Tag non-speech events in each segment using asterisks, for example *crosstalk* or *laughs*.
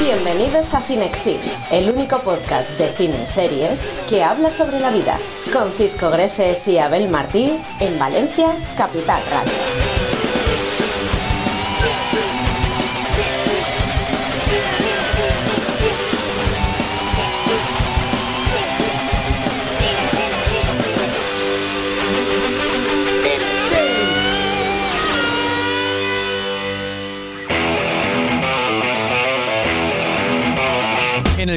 Bienvenidos a Cinexin, el único podcast de cine y series que habla sobre la vida, con Cisco Greses y Abel Martí en Valencia, Capital Radio.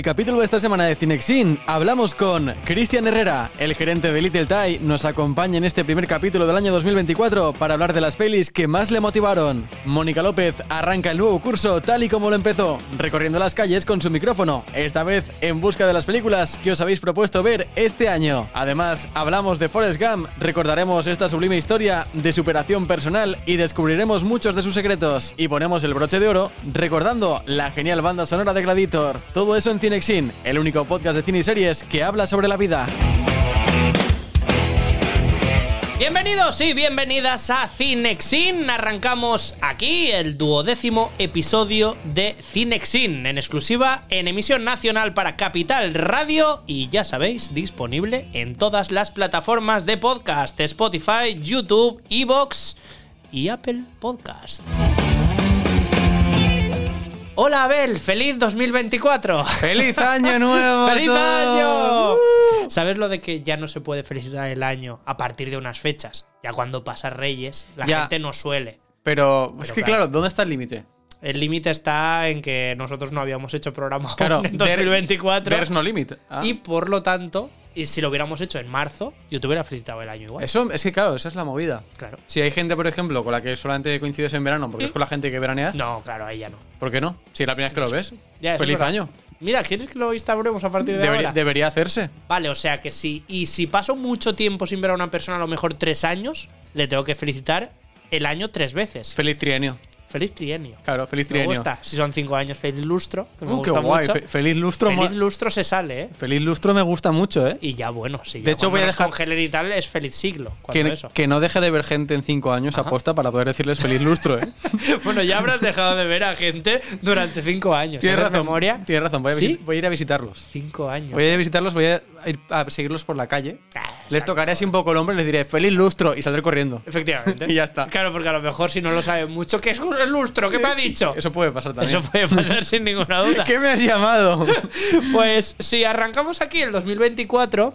Capítulo de esta semana de Cinexin hablamos con Cristian Herrera, el gerente de Little Thai, nos acompaña en este primer capítulo del año 2024 para hablar de las pelis que más le motivaron. Mónica López arranca el nuevo curso tal y como lo empezó, recorriendo las calles con su micrófono, esta vez en busca de las películas que os habéis propuesto ver este año. Además, hablamos de Forrest Gump, recordaremos esta sublime historia de superación personal y descubriremos muchos de sus secretos. Y ponemos el broche de oro recordando la genial banda sonora de Gladiator. Todo eso en Cinexin, el único podcast de cine y series que habla sobre la vida. Bienvenidos y bienvenidas a Cinexin. Arrancamos aquí el duodécimo episodio de Cinexin, en exclusiva en emisión nacional para Capital Radio y ya sabéis, disponible en todas las plataformas de podcast, Spotify, YouTube, Evox y Apple Podcast. Hola Abel, feliz 2024. ¡Feliz año *laughs* nuevo! ¡Feliz año! ¿Sabes lo de que ya no se puede felicitar el año a partir de unas fechas? Ya cuando pasa Reyes, la Ya. gente no suele. Pero, es que claro. claro, ¿dónde está el límite? El límite está en que nosotros no habíamos hecho programa Claro, en there- 2024. There's no limit. Ah. Y por lo tanto, y si lo hubiéramos hecho en marzo, yo te hubiera felicitado el año igual. Eso, es que claro, esa es la movida. Claro. Si hay gente, por ejemplo, con la que solamente coincides en verano, porque es con la gente que veraneas, No, claro, ahí ya no. ¿por qué no? Si es la primera vez que lo ves. Ya, ¡Feliz año! Mira, ¿quieres que lo instauremos a partir de Debería, ahora? debería hacerse. Vale, o sea que sí. Y si paso mucho tiempo sin ver a una persona, a lo mejor tres años, le tengo que felicitar el año tres veces. Feliz trienio. Feliz trienio. Claro, feliz Me trienio. gusta. Si son cinco años, feliz lustro. Que me Uh, qué gusta guay. mucho. Fe- feliz lustro. Feliz lustro se sale, ¿eh? feliz lustro me gusta mucho, ¿eh? Y ya bueno, sí. De hecho, voy a dejar- Con y tal es feliz siglo. Que, eso. que no deje de ver gente en cinco años aposta para poder decirles feliz lustro, ¿eh? *laughs* bueno, ya habrás dejado de ver a gente durante cinco años. Tienes ¿Haces razón. memoria? Tienes razón. Voy a, ¿Sí? voy a ir a visitarlos. Cinco años. Voy a ir a visitarlos, voy a ir a seguirlos por la calle. Ah, Les tocaré así un poco el hombro y les diré feliz lustro y saldré corriendo. Efectivamente. *laughs* Y ya está. Claro, porque a lo mejor si no lo saben mucho, ¿qué es un lustro? ¿Qué me ha dicho? Eso puede pasar también. Eso puede pasar sin ninguna duda. *laughs* ¿Qué me has llamado? *laughs* Pues si arrancamos aquí el 2024,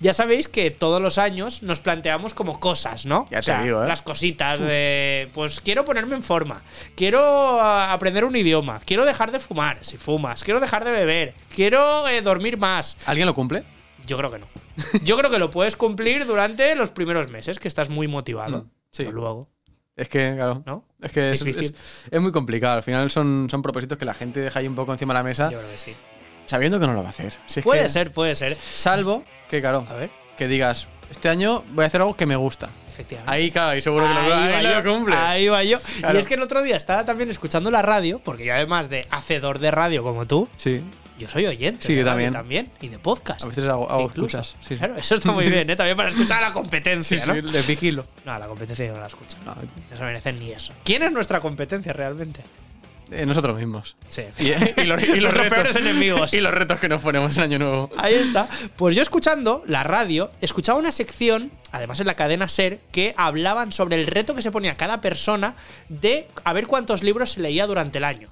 ya sabéis que todos los años nos planteamos como cosas, ¿no? Ya O te sea, digo, ¿eh? Las cositas de, pues quiero ponerme en forma, quiero ah, aprender un idioma, quiero dejar de fumar, si fumas, quiero dejar de beber, quiero eh, dormir más. ¿Alguien lo cumple? Yo creo que no. Yo creo que lo puedes cumplir durante los primeros meses, que estás muy motivado. Mm, sí. Pero luego, Es que, claro. ¿no? Es que es, es- es muy complicado. Al final son, son propósitos que la gente deja ahí un poco encima de la mesa Yo creo que sí. sabiendo que no lo va a hacer. Si Puede que- ser, puede ser. Salvo que, claro, A ver, que digas, este año voy a hacer algo que me gusta. efectivamente. Ahí, claro, ahí seguro que lo, Ahí ahí lo yo, cumple. Ahí va yo. Claro. Y es que el otro día estaba también escuchando la radio, porque yo además de hacedor de radio como tú, Sí. Yo soy oyente Sí, yo también. y de podcast. A veces hago, escuchas. Sí, sí. Claro, eso está muy *laughs* bien, ¿eh? También para escuchar a la Sí, competencia, sí, ¿no? le vigilo. No, la competencia yo no la escucho. No, No se merecen ni eso. ¿Quién es nuestra competencia realmente? eh, nosotros mismos. Sí, *laughs* Y, y los, y *laughs* los retos, peores enemigos. Y los retos que nos ponemos en Año Nuevo. Ahí está. Pues yo escuchando la radio, escuchaba una sección, además en la cadena Ser, que hablaban sobre el reto que se ponía cada persona de a ver cuántos libros se leía durante el año.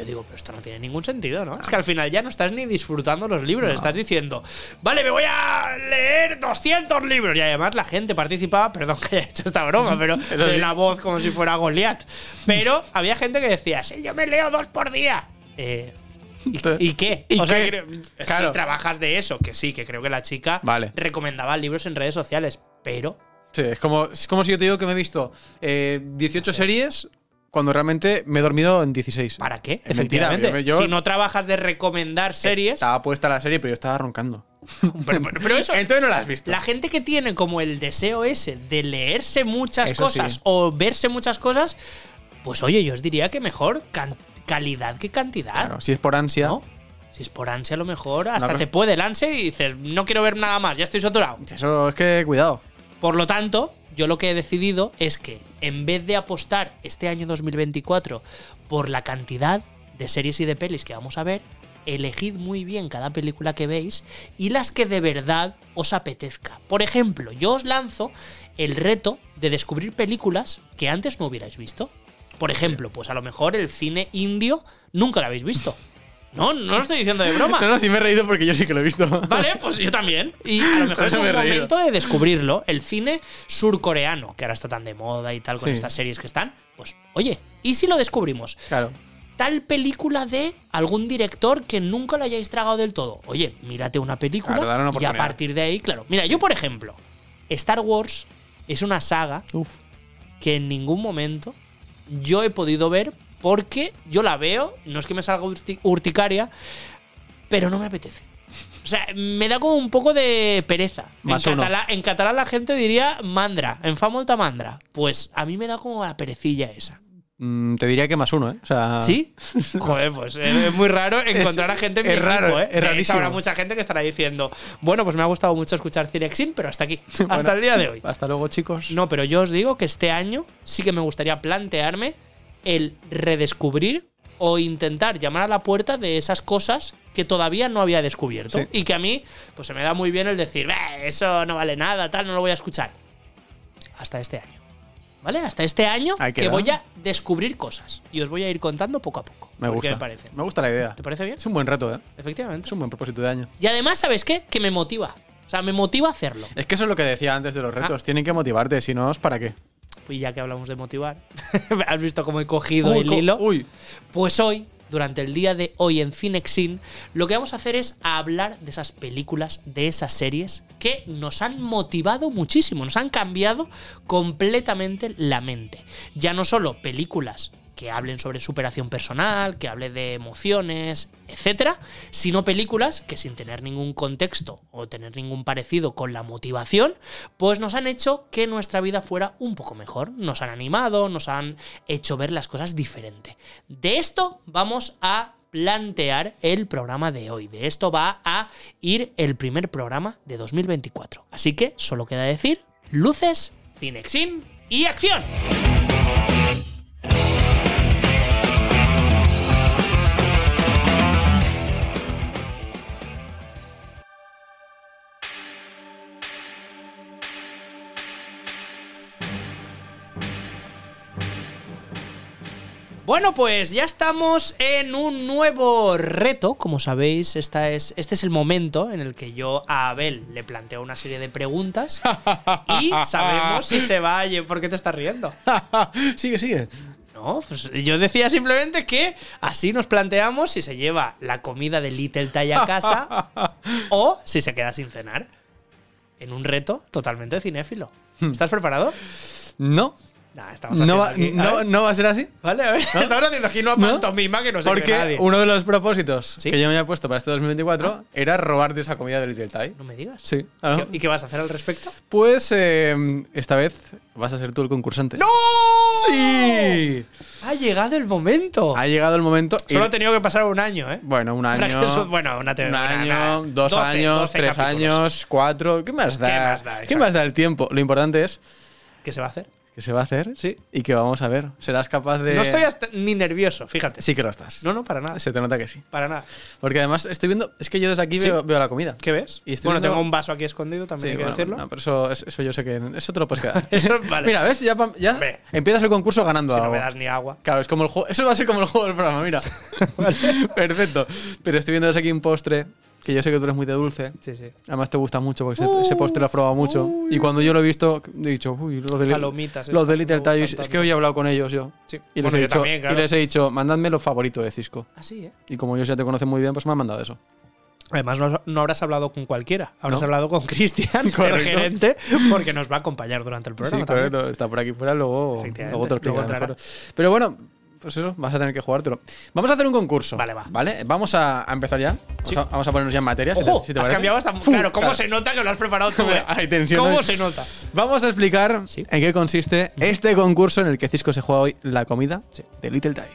Yo digo, pero esto no tiene ningún sentido, ¿no? Es que al final ya no estás ni disfrutando los libros, estás diciendo, vale, me voy a leer 200 libros. Y además la gente participaba, perdón que haya hecho esta broma, pero *laughs* de la voz como si fuera Goliat. Pero había gente que decía, sí, yo me leo dos por día. Eh, ¿y, y qué? ¿Y o sea, qué? creo- Claro. si trabajas de eso, que sí, que creo que la chica Vale. recomendaba libros en redes sociales, pero Sí, es como, es como si yo te digo que me he visto eh, 18 series cuando realmente me he dormido en 16. ¿para qué? Es mentira, Efectivamente. yo- yo- si no trabajas de recomendar series, Estaba puesta la serie, pero yo estaba roncando. *laughs* pero, pero- pero eso, Entonces no la has visto. la gente que tiene como el deseo ese de leerse muchas Eso cosas sí. o verse muchas cosas, pues oye, yo os diría que mejor calidad que cantidad. Claro, si es por ansia. ¿no? Si es por ansia, a lo mejor hasta te puede el ansia y dices, no quiero ver nada más, ya estoy saturado. Eso es que cuidado. Por lo tanto, yo lo que he decidido es que en vez de apostar este año 2024 por la cantidad de series y de pelis que vamos a ver, elegid muy bien cada película que veis y las que de verdad os apetezca. Por ejemplo, yo os lanzo el reto de descubrir películas que antes no hubierais visto. Por ejemplo, pues a lo mejor el cine indio nunca lo habéis visto. *laughs* No, no lo estoy diciendo de broma. *laughs* No, no, sí me he reído porque yo sí que lo he visto. Vale, pues yo también. Y a lo *laughs* mejor es un me reído. momento de descubrirlo. El cine surcoreano, que ahora está tan de moda y tal con Sí. estas series que están. Pues, oye, ¿y si lo descubrimos? Claro. Tal película de algún director que nunca lo hayáis tragado del todo. Oye, mírate una película Claro, y a partir de ahí, claro. Mira, yo por ejemplo, Star Wars es una saga Uf. que en ningún momento yo he podido ver porque yo la veo, no es que me salga urti- urticaria, pero no me apetece. O sea, me da como un poco de pereza. Más en, uno. catalá- en catalán la gente diría mandra, en fa molta mandra. Pues a mí me da como la perecilla esa. Mm, te diría que más uno, ¿eh? O sea. ¿Sí? *laughs* Joder, pues eh, es muy raro encontrar a gente en mi es raro, equipo, ¿eh? es rarísimo. habrá mucha gente que estará diciendo, bueno, pues me ha gustado mucho escuchar Cinexin, pero hasta aquí, *laughs* hasta Bueno, el día de hoy. Hasta luego, chicos. No, pero yo os digo que este año sí que me gustaría plantearme el redescubrir o intentar llamar a la puerta de esas cosas que todavía no había descubierto. Sí. Y que a mí, pues se me da muy bien el decir, "Bah, eso no vale nada, tal, no lo voy a escuchar. Hasta este año. ¿Vale? Hasta este año que voy a descubrir cosas. Y os voy a ir contando poco a poco. Me ¿Por gusta. ¿Qué me parece? Me gusta la idea. ¿Te parece bien? Es un buen reto, ¿eh? Efectivamente. Es un buen propósito de año. Y además, ¿sabes qué? Que me motiva. O sea, me motiva a hacerlo. Es que eso es lo que decía antes de los Ah. retos. Tienen que motivarte, si no, ¿para qué? Pues ya que hablamos de motivar, *laughs* ¿has visto cómo he cogido Uy, el hilo? Uy. Pues hoy, durante el día de hoy en Cinexin, lo que vamos a hacer es hablar de esas películas, de esas series que nos han motivado muchísimo, nos han cambiado completamente la mente. Ya no solo películas que hablen sobre superación personal, que hable de emociones, etcétera, sino películas que sin tener ningún contexto o tener ningún parecido con la motivación, pues nos han hecho que nuestra vida fuera un poco mejor, nos han animado, nos han hecho ver las cosas diferente. De esto vamos a plantear el programa de hoy. De esto va a ir el primer programa de 2024. Así que solo queda decir luces, cinexin y acción. Bueno, pues ya estamos en un nuevo reto. Como sabéis, esta es, este es el momento en el que yo a Abel le planteo una serie de preguntas *laughs* y sabemos si se va ¿Por qué te estás riendo? *laughs* sigue, sigue. No, pues yo decía simplemente que así nos planteamos si se lleva la comida de Little Tay a casa *laughs* o si se queda sin cenar. En un reto totalmente cinéfilo. ¿Estás preparado? No. Nah, No va, aquí- no, no va a ser así. Vale, a ver. Estamos haciendo aquí una ¿No? pantomima que no se Porque nadie. uno de los propósitos ¿Sí? que yo me había puesto para este 2024 era robarte esa comida de Little Thai. No me digas. Sí. Ah, ¿Qué- ¿Y qué vas a hacer al respecto? Pues eh, esta vez vas a ser tú el concursante. ¡No! ¡Sí! Ha llegado el momento. Ha llegado el momento. Solo ha tenido que pasar un año, ¿eh? Bueno, un año. eso- bueno, una un año, dos 12, años, 12 tres capítulos. años, cuatro. ¿Qué más da? ¿Qué más da? ¿Qué más da el tiempo? Lo importante es ¿Qué se va a hacer? Que se va a hacer Sí. y que vamos a ver. ¿Serás capaz de.? No estoy hasta ni nervioso, fíjate. Sí que lo estás. No, no, para nada. Se te nota que sí. Para nada. Porque además estoy viendo. Es que yo desde aquí Sí. veo, veo la comida. ¿Qué ves? Y bueno, viendo- tengo un vaso aquí escondido, también Sí, hay que bueno, decirlo. no, pero eso, eso yo sé que. Eso te lo puedes quedar. *laughs* Eso, *laughs* vale. Mira, ¿ves? Ya, ya Hombre. empiezas el concurso ganando si no me das ni agua. Claro, es como el juego. Eso va a ser como el juego del programa, mira. *laughs* Perfecto. Pero estoy viendo desde aquí un postre que yo sé que tú eres muy de dulce. Sí, sí. Además te gusta mucho porque ese, ese postre lo has probado mucho. y cuando yo lo he visto, he dicho, uy, los de, Li- Palomitas, los Little. Es que hoy he hablado con ellos yo. Sí. Y les, Bueno, he yo dicho, también, claro. y les he dicho, mandadme lo favorito de Cisco. Así, ¿eh? Y como ellos ya te conocen muy bien, pues me han mandado eso. Además, no, no habrás hablado con cualquiera. Habrás No. hablado con Cristian, *laughs* el gerente, porque nos va a acompañar durante el programa. sí, correcto. Está por aquí fuera, luego, luego te lo luego. Pero bueno, pues eso, vas a tener que jugártelo. Vamos a hacer un concurso. Vale, va. ¿Vale? Vamos a, a empezar ya. Vamos, Sí. a, vamos a ponernos ya en materia. si te- Ojo, si te has cambiado hasta. Fu, claro, ¿cómo claro. se nota que lo has preparado tú, *laughs* eh? Hay tensión. ¿Cómo se nota? Vamos a explicar Sí. en qué consiste este concurso en el que Cisco se juega hoy la comida Sí. de Little Thai.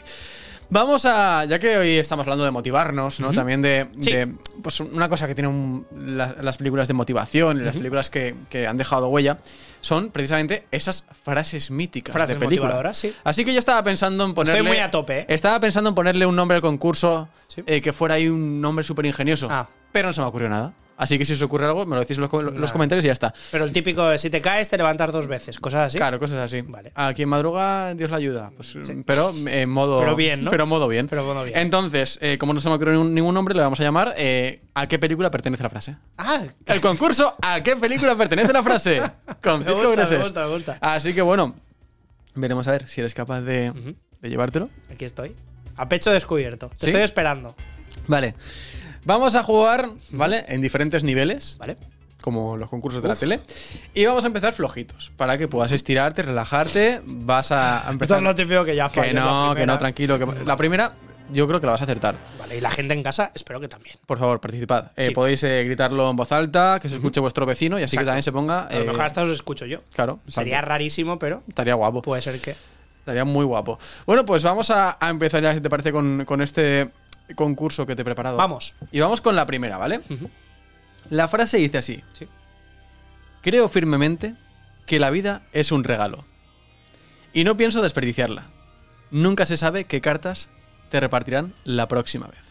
Vamos a, ya que hoy estamos hablando de motivarnos, ¿no? También de, Sí. de, pues una cosa que tienen un- la- las películas de motivación y las películas que, que han dejado huella son precisamente esas frases míticas Frases de película. sí. Así que yo estaba pensando en ponerle muy a tope, ¿eh? Estaba pensando en ponerle un nombre al concurso Sí. eh, que fuera ahí un nombre súper ingenioso, Ah. pero no se me ocurrió nada. Así que si os ocurre algo, me lo decís en los, com- los Nada. comentarios y ya está. Pero el típico si te caes, te levantas dos veces, cosas así. Claro, cosas así. Vale. A quien madruga, Dios la ayuda. Pues, Pero en modo. Pero bien, ¿no? Pero modo bien. Pero modo bien. Entonces, eh, como no se me ocurre ningún, nombre, le vamos a llamar eh, ¿A qué película pertenece la frase? Ah, El concurso ¿A qué película pertenece la frase? *laughs* Con Me gusta, me gusta, me gusta. Así que bueno, veremos a ver si eres capaz de, de llevártelo. aquí estoy. A pecho descubierto. Te ¿Sí? estoy esperando. Vale. Vamos a jugar, ¿vale? En diferentes niveles. ¿Vale? como los concursos de la tele. Y vamos a empezar flojitos, para que puedas estirarte, relajarte. Vas a a *laughs* Esto empezar. es lo típico que ya que la no, que no, tranquilo. Que la primera, yo creo que la vas a acertar. Vale, y la gente en casa, espero que también. Por favor, participad. Eh, Sí. Podéis eh, gritarlo en voz alta, que se escuche vuestro vecino y así que también se ponga. A lo eh, mejor hasta os escucho yo. Claro, Sería rarísimo, pero estaría guapo. puede ser que. Estaría muy guapo. Bueno, pues vamos a, a empezar ya, si te parece, con, con este concurso que te he preparado. Vamos. Y vamos con la primera, ¿vale? La frase dice así. Sí. Creo firmemente que la vida es un regalo. Y no pienso desperdiciarla. Nunca se sabe qué cartas te repartirán la próxima vez.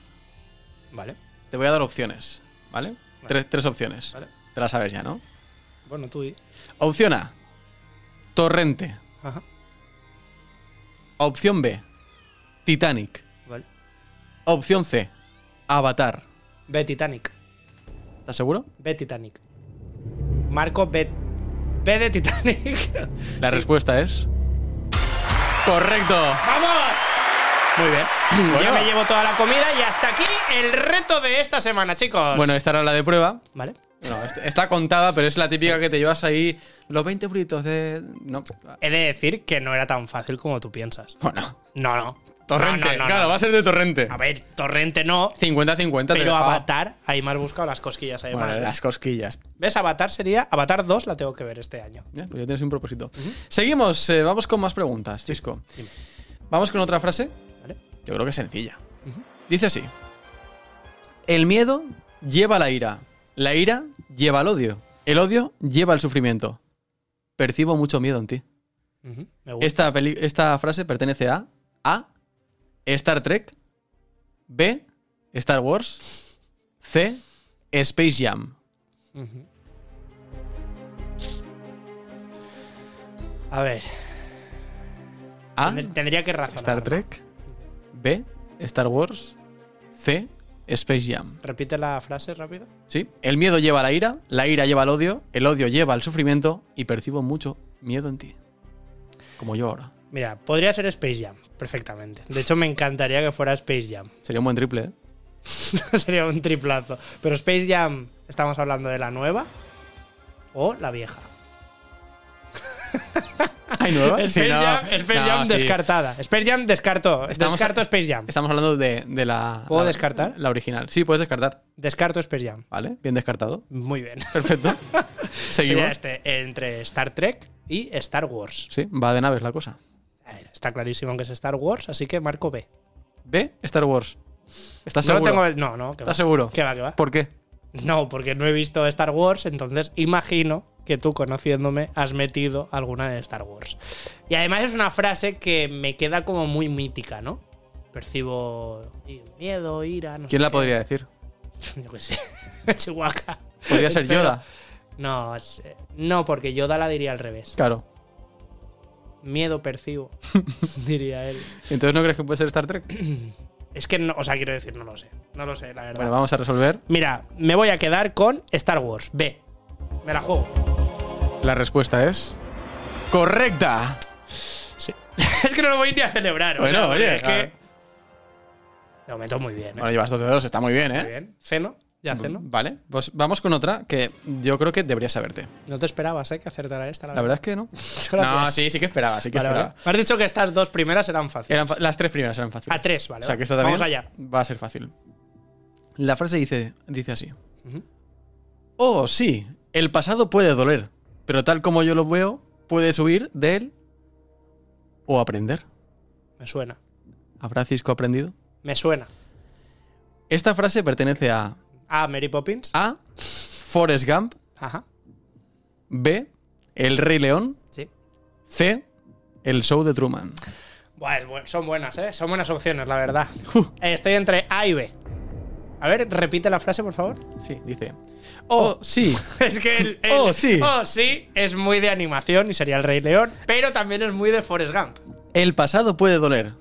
Vale. Te voy a dar opciones, ¿vale? Tres, tres opciones. Vale. Te las sabes ya, ¿no? Bueno, tú di. Opción A. Torrente. Ajá. Opción B. Titanic. Opción C. Avatar. Ve Titanic. ¿Estás seguro? Ve Titanic. Marco, ve. Ve de Titanic. *laughs* La Sí. respuesta es. ¡Correcto! ¡Vamos! Muy bien. Bueno. Ya me llevo toda la comida y hasta aquí el reto de esta semana, chicos. Bueno, esta era la de prueba. Vale. No, está contada, pero es la típica que te llevas ahí los 20 euritos de. No. He de decir que no era tan fácil como tú piensas. Bueno. No, no. Torrente. No, no, no, claro, va a ser de torrente. A ver, Torrente no. 50-50 te he Pero. Avatar, ahí me has buscado las cosquillas además. Bueno, ¿ves? las cosquillas. ¿Ves? Avatar sería. Avatar 2 la tengo que ver este año. Ya, pues ya tienes un propósito. Seguimos, eh, vamos con más preguntas, Cisco. dime. Vamos con otra frase. ¿Vale? Yo creo que es sencilla. Dice así: El miedo lleva la ira. La ira lleva el odio. El odio lleva el sufrimiento. Percibo mucho miedo en ti. Me gusta. Esta, esta frase pertenece a A. Star Trek. B. Star Wars. C. Space Jam. A ver, A. tendr- tendría que razonar. Star. Trek. B. Star Wars. C. Space Jam. Repite la frase rápido. ¿Sí? El miedo lleva la ira, la ira lleva el odio, el odio lleva el sufrimiento y percibo mucho miedo en ti. Como yo ahora. Mira, podría ser Space Jam, perfectamente. De hecho, me encantaría que fuera Space Jam. *laughs* Sería un buen triple, ¿eh? Sería un triplazo. Pero Space Jam, ¿estamos hablando de la nueva o la vieja? *laughs* ¿Hay nueva? Space Sí, no. Jam, Space No, Jam sí. descartada. Space Jam descartó. Estamos- Descarto Space Jam. Estamos hablando de, de la. ¿Puedo la- descartar? La original. Sí, puedes descartar. Descarto Space Jam. Vale, bien descartado. Muy bien. Perfecto. *laughs* Sería Seguimos. este entre Star Trek y Star Wars. Sí, va de naves la cosa. A ver, está clarísimo que es Star Wars, así que marco B. B, Star Wars. ¿Estás No seguro? tengo. el- No, no. va. ¿Estás seguro? Que va, que va. ¿Por qué? No, porque no he visto Star Wars, entonces imagino que tú, conociéndome, has metido alguna de Star Wars. Y además es una frase que me queda como muy mítica, ¿no? Percibo miedo, ira, no sé ¿Quién la qué. podría decir? *laughs* Yo qué sé. *laughs* Chihuahua. Podría ser Yoda. No, es- no, porque Yoda la diría al revés. Claro. Miedo percibo, *laughs* diría él. Entonces no crees que puede ser Star Trek? *clears throat* Es que no, o sea, quiero decir, no lo sé. No lo sé, la verdad. Bueno, vamos a resolver. Mira, me voy a quedar con Star Wars. B. Me la juego. La respuesta es. ¡Correcta! Sí. *laughs* es que no lo voy ni a celebrar. o Bueno, sea, oye, Es claro. que. De momento muy bien. ¿eh? Bueno, llevas dos de dos, está muy bien, Muy ¿eh? bien. Ceno. Ceno. Vale, pues vamos con otra que yo creo que deberías saberte. No te esperabas, ¿eh? Que acertara esta. La verdad es que no. *laughs* No, sí, sí que esperaba, sí que Vale, vale. esperaba. Me has dicho que estas dos primeras eran fáciles. Eran las tres primeras eran fáciles. A tres, vale. O sea que esta también Vamos allá. va a ser fácil. La frase dice, dice así. Oh, sí, el pasado puede doler, pero tal como yo lo veo, puedes huir de él o aprender. Me suena. ¿Habrá Cisco aprendido? Me suena. Esta frase pertenece a Ah, Mary Poppins. A. Forrest Gump. Ajá. B. El Rey León. Sí. C. El show de Truman. Buah, es bu- son buenas, ¿eh? Son buenas opciones, la verdad. Eh, Estoy entre A y B. A ver, repite la frase, por favor. Sí, dice. Oh, Oh, sí. *laughs* Es que el, el- Oh, sí. Oh, sí es muy de animación y sería el Rey León, pero también es muy de Forrest Gump. El pasado puede doler,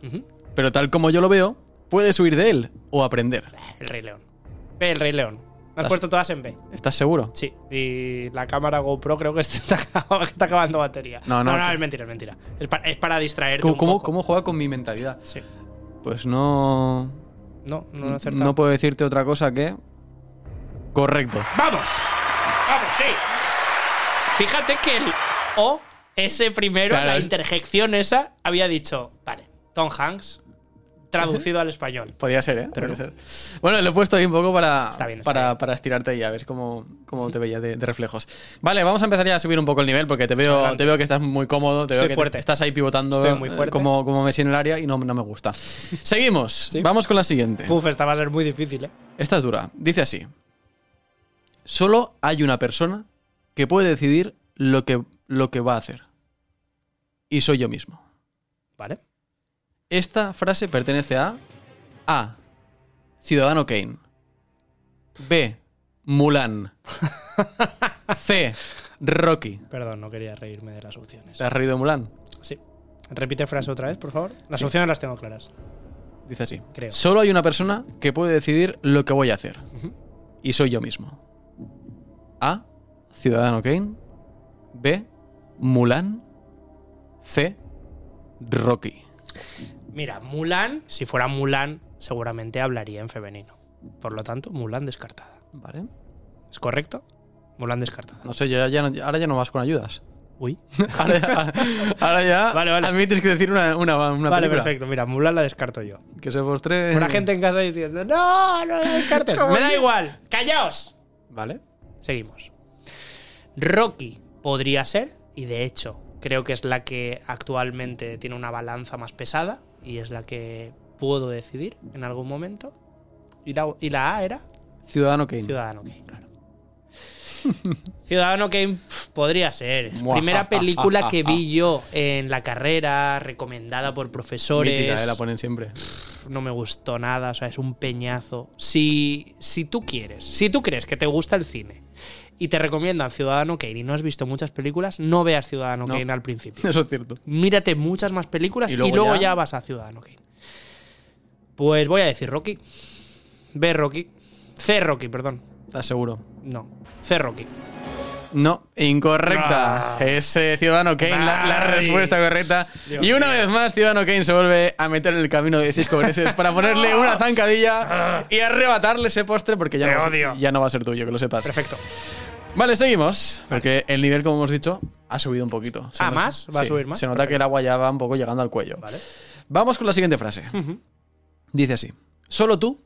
pero tal como yo lo veo, puedes huir de él o aprender. El Rey León. B, el Rey León. Me has puesto todas en B. ¿Estás seguro? Sí. Y la cámara GoPro creo que *laughs* está, está acabando batería. No, no. no, es mentira, es mentira. Es para, es para distraerte. ¿Cómo, un cómo- poco. cómo juega con mi mentalidad? Sí. Pues no. No, no lo he acertado. No puedo decirte otra cosa que. Correcto. ¡Vamos! ¡Vamos, sí! Fíjate que el O, ese primero, Claro, la interjección esa, había dicho, vale, Tom Hanks, traducido al español. *laughs* Podría ser, ¿eh? Pero Podría ser. Bueno, lo he puesto ahí un poco para, bien, para, bien. para estirarte ahí, a ver cómo, cómo te veía de, de reflejos. Vale, vamos a empezar ya a subir un poco el nivel porque te veo, Adelante. te veo que estás muy cómodo, te Estoy veo que te- fuerte. estás ahí pivotando Estoy muy fuerte. como, como Messi en el área y no, no me gusta. *laughs* Seguimos. Vamos con la siguiente. Puf, esta va a ser muy difícil, ¿eh? Esta es dura. Dice así. Solo hay una persona que puede decidir lo que, lo que va a hacer. Y soy yo mismo. Vale. Esta frase pertenece a A. Ciudadano Kane. B. Mulan. C. Rocky. Perdón, no quería reírme de las opciones. ¿Te has reído de Mulan? Sí. Repite frase otra vez, por favor. Las Sí. opciones las tengo claras. Dice así. Creo. Solo hay una persona que puede decidir lo que voy a hacer. Y soy yo mismo. A. Ciudadano Kane. B. Mulan. C. Rocky. Mira, Mulan, si fuera Mulan, seguramente hablaría en femenino. Por lo tanto, Mulan descartada. Vale. ¿Es correcto? Mulan descartada. No sé, yo ya, ya no- ahora ya no vas con ayudas. Uy. *laughs* Ahora, ya- ahora ya *laughs* Vale, vale. admites que decir una, una, una vale, película. perfecto. Mira, Mulan la descarto yo. Que se postre. Una gente en casa diciendo, no, no la descartes. *laughs* Me da igual. ¡Callaos! Vale. Seguimos. Rocky podría ser, y de hecho creo que es la que actualmente tiene una balanza más pesada y es la que puedo decidir en algún momento. Y la, y la A era Ciudadano Kane. Ciudadano Kane, claro. *laughs* Ciudadano Kane pf, podría ser. Primera película que vi *laughs* yo en la carrera, recomendada por profesores. Mítica, eh, la ponen siempre. no me gustó nada, o sea, es un peñazo. Si, si tú quieres, si tú crees que te gusta el cine y te recomiendan Ciudadano Kane y no has visto muchas películas, no veas Ciudadano No. Kane al principio. *laughs* Eso es cierto. Mírate muchas más películas Y y luego ya- ya... vas a Ciudadano Kane. Pues voy a decir Rocky. B Rocky. C Rocky, perdón. ¿Estás seguro? No. C Rocky. No, incorrecta. Ah. Es eh, Ciudadano Kane la, respuesta correcta. Dios y una vez más, Ciudadano Kane se vuelve a meter en el camino de Cisco Greses para ponerle *laughs* una zancadilla y arrebatarle ese postre porque ya no, va a ser, ya no va a ser tuyo, que lo sepas. Perfecto. Vale, seguimos. Porque el nivel, como hemos dicho, ha subido un poquito. Se Ah, nota- ¿más? ¿Va a subir más? Se nota que el agua ya va un poco llegando al cuello. Vale. Vamos con la siguiente frase. Dice así: Solo tú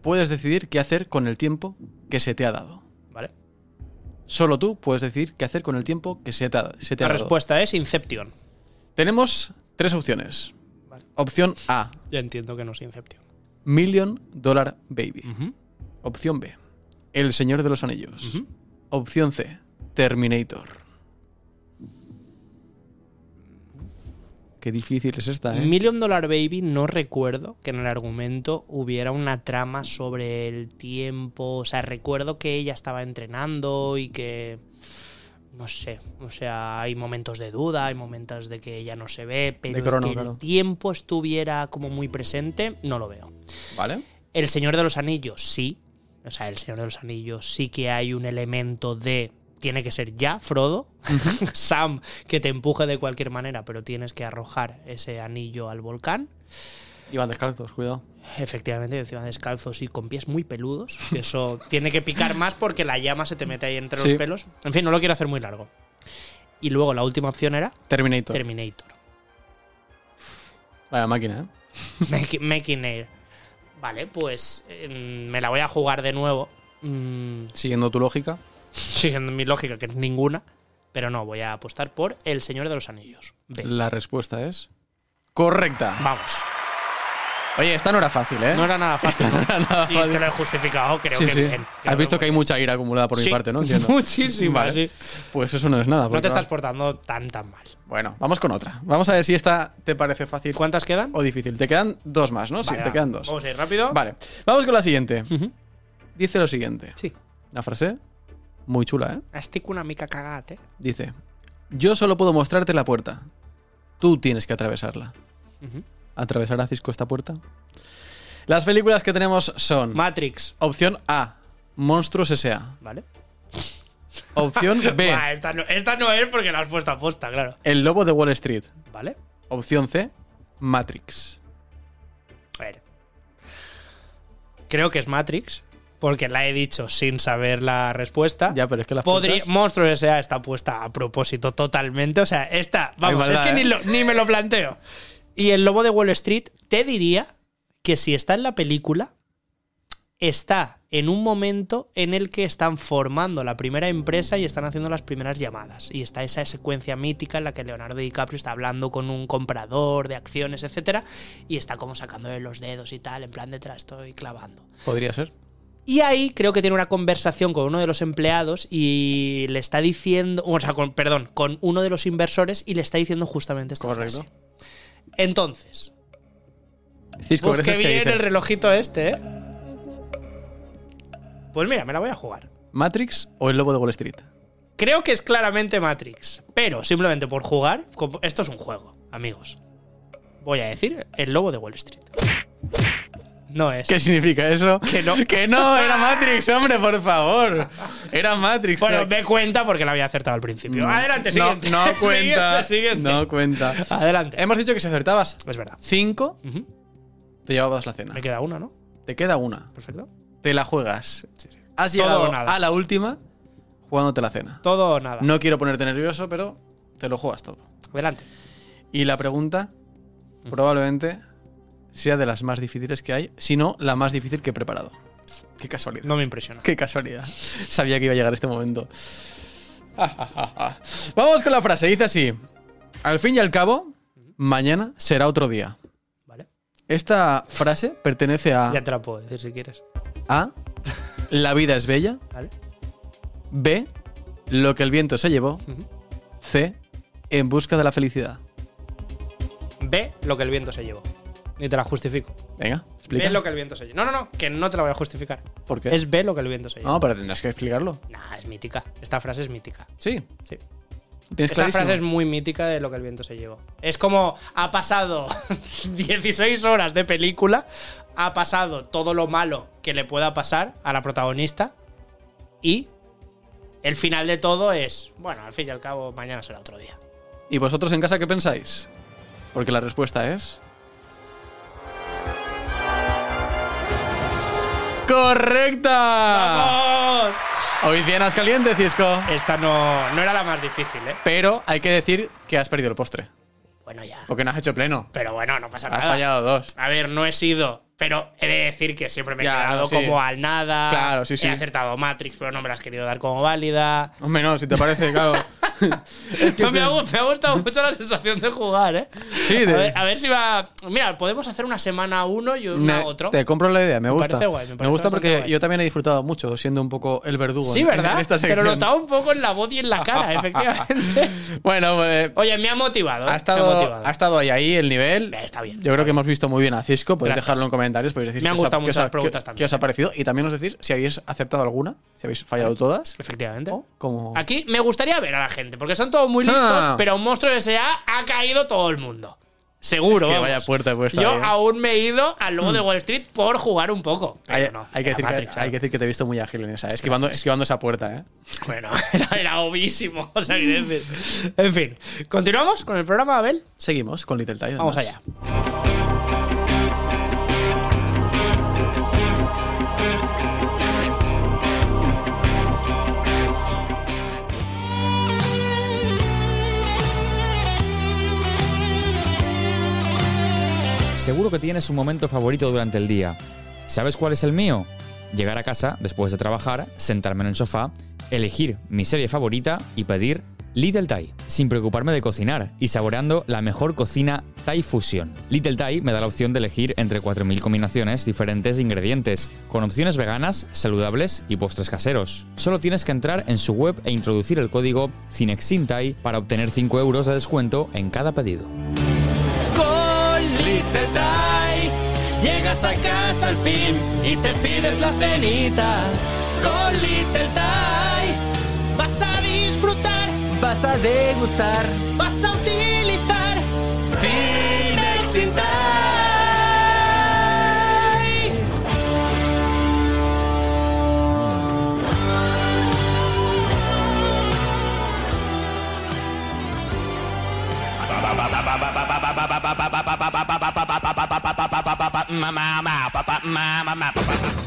puedes decidir qué hacer con el tiempo que se te ha dado. Solo tú puedes decidir qué hacer con el tiempo que se te ha, se te ha La dado. respuesta es Inception. Tenemos tres opciones. Vale. Opción A: Ya entiendo que no es Inception. Million Dollar Baby. Opción B: El Señor de los Anillos. Opción C: Terminator. Qué difícil es esta, ¿eh? Million Dollar Baby no recuerdo que en el argumento hubiera una trama sobre el tiempo. O sea, recuerdo que ella estaba entrenando y que. No sé. O sea, hay momentos de duda, hay momentos de que ella no se ve, pero crono, que claro. el tiempo estuviera como muy presente, no lo veo. Vale. El Señor de los Anillos, sí. O sea, el Señor de los Anillos sí que hay un elemento de. Tiene que ser ya, Frodo. *laughs* Sam, que te empuje de cualquier manera, pero tienes que arrojar ese anillo al volcán. Iban descalzos, cuidado. Efectivamente, encima descalzos y con pies muy peludos. que Eso *laughs* tiene que picar más porque la llama se te mete ahí entre Sí. los pelos. En fin, no lo quiero hacer muy largo. Y luego la última opción era Terminator. Terminator. Vaya máquina, ¿eh? *laughs* Making Air. Vale, pues em, me la voy a jugar de nuevo. Mm, Siguiendo tu lógica. Siguiendo mi lógica, que es ninguna. Pero no, voy a apostar por El Señor de los Anillos. B. La respuesta es correcta. Vamos. Oye, esta no era fácil, ¿eh? No era nada fácil. No era nada Y fácil. te lo he justificado, creo Sí, que sí. bien. Has visto que hay mucha ira acumulada por mi parte, ¿no? Entiendo. muchísima, Vale. sí. Pues eso no es nada. No te estás portando tan, tan mal. Bueno, vamos con otra. Vamos a ver si esta te parece fácil ¿Cuántas quedan? o difícil. Te quedan dos más, ¿no? sí, te quedan dos. Vamos a ir rápido. Vale, vamos con la siguiente. Dice lo siguiente. Sí. La frase, muy chula, ¿eh? Estic una mica cagat, eh? Dice, yo solo puedo mostrarte la puerta. Tú tienes que atravesarla. Ujú. ¿Atravesará Cisco esta puerta? Las películas que tenemos son... Matrix. Opción A, Monstruos S.A. ¿Vale? Opción B, *laughs* Buah, esta, no, esta no es porque la has puesto a posta, claro. El Lobo de Wall Street. ¿Vale? Opción C, Matrix. A ver. Creo que es Matrix, porque la he dicho sin saber la respuesta. Ya, pero es que las Podría, puertas- Monstruos S.A. está puesta a propósito totalmente. O sea, esta, vamos, maldad, es que ni, lo- ni me lo planteo. Y el lobo de Wall Street, te diría que si está en la película, está en un momento en el que están formando la primera empresa y están haciendo las primeras llamadas. Y está esa secuencia mítica en la que Leonardo DiCaprio está hablando con un comprador de acciones, etcétera, y está como sacándole los dedos y tal, en plan detrás estoy clavando. Podría ser. Y ahí creo que tiene una conversación con uno de los empleados y le está diciendo, o sea, con, perdón, con uno de los inversores y le está diciendo justamente esta Correcto. frase. Entonces, Cisco, uf, qué Greses, ¿qué bien el relojito este, ¿eh? Pues mira, me la voy a jugar. ¿Matrix o El Lobo de Wall Street? Creo que es claramente Matrix, pero simplemente por jugar, esto es un juego, amigos. Voy a decir el lobo de Wall Street. No es. ¿Qué significa eso? Que no. Que no, era Matrix, hombre, por favor. Era Matrix. Bueno, sea, me cuenta porque la había acertado al principio. Adelante, no, siguiente. No cuenta. *laughs* Siguiente, siguiente. No cuenta. Adelante. Hemos dicho que si acertabas Es verdad. cinco, te llevabas la cena. Me queda una, ¿no? Te queda una. Perfecto. Te la juegas. Has Todo llegado nada. a la última jugándote la cena. Todo o nada. No quiero ponerte nervioso, pero te lo juegas todo. Adelante. Y la pregunta probablemente sea de las más difíciles que hay, si no la más difícil que he preparado. Qué casualidad. No me impresiona. Qué casualidad. Sabía que iba a llegar este momento. Vamos con la frase. Dice así. Al fin y al cabo, mañana será otro día. Vale. Esta frase pertenece a Ya te la puedo decir si quieres. A. La vida es bella. Vale. B. Lo que el viento se llevó. C. En busca de la felicidad. Ve lo que el viento se llevó. Y te la justifico. Venga, explica. Ve lo que el viento se llevó. No, no, no, que no te la voy a justificar. ¿Por qué? Es ve lo que el viento se llevó. No, pero tendrás que explicarlo. Nah, es mítica. Esta frase es mítica. Sí. Sí. Esta clarísimo. frase es muy mítica de lo que el viento se llevó. Es como ha pasado *laughs* 16 horas de película, ha pasado todo lo malo que le pueda pasar a la protagonista y el final de todo es, bueno, al fin y al cabo mañana será otro día. ¿Y vosotros en casa qué pensáis? Porque la respuesta es. ¡Correcta! ¡Vamos! Hoy cienas caliente, Cisco. Esta no, no era la más difícil, ¿eh? Pero hay que decir que has perdido el postre. Bueno, ya. Porque no has hecho pleno. Pero bueno, no pasa Has nada. fallado dos. A ver, no he sido. Pero he de decir que siempre me he Ya, quedado sí. como al nada. Claro, sí, sí. He acertado Matrix, pero no me la has querido dar como válida. Hombre, no, si te parece, claro. *laughs* *laughs* Es que No, me, ha, gu- me ha gustado mucho la sensación de jugar, ¿eh? Sí, de- a, ver, a ver si va. Mira, podemos hacer una semana uno y una Me- otro. Te compro la idea, me, gusta. parece guay, me parece gusta porque guay. yo también he disfrutado mucho siendo un poco el verdugo. Sí, ¿verdad? En esta sección. notaba un poco en la voz y en la cara, *laughs* efectivamente. Bueno, pues, Oye, me ha motivado. ¿eh? ha, me ha estado, motivado. ha estado ahí, ahí el nivel. Eh, Está bien. Yo creo que hemos visto muy bien a Cisco. Podéis Gracias. dejarlo en comentarios. Podéis decir Me han gustado mucho las preguntas también. qué os ha parecido. Y también os decís si habéis acertado alguna, si habéis fallado todas. Efectivamente. Como. Aquí me gustaría ver a la gente, porque son todos muy listos, Ah. pero un monstruo S.A. ha caído todo el mundo. Seguro. Es que vaya puerta he puesto Yo ahí, ¿eh? aún me he ido al lobo de Wall Street por jugar un poco. Pero Hay, no, hay que decir que, Matrix, hay claro. que decir que te he visto muy ágil en esa, eh, esquivando, esquivando esa puerta, ¿eh? Bueno, *laughs* era, era obvísimo. O sea, decir. En fin, ¿continuamos con el programa, Abel? Seguimos con Little Tide. Vamos allá. Seguro que tienes un momento favorito durante el día. ¿Sabes cuál es el mío? Llegar a casa después de trabajar, sentarme en el sofá, elegir mi serie favorita y pedir Little Thai, sin preocuparme de cocinar y saboreando la mejor cocina Thai Fusion. Little Thai me da la opción de elegir entre 4.000 combinaciones diferentes de ingredientes, con opciones veganas, saludables y postres caseros. Solo tienes que entrar en su web e introducir el código CINEXINTAI para obtener 5 euros de descuento en cada pedido. Thai llegas a casa al fin y te pides la cenita. Con Little Thai vas a disfrutar, Vas a degustar. vas a utilizar ba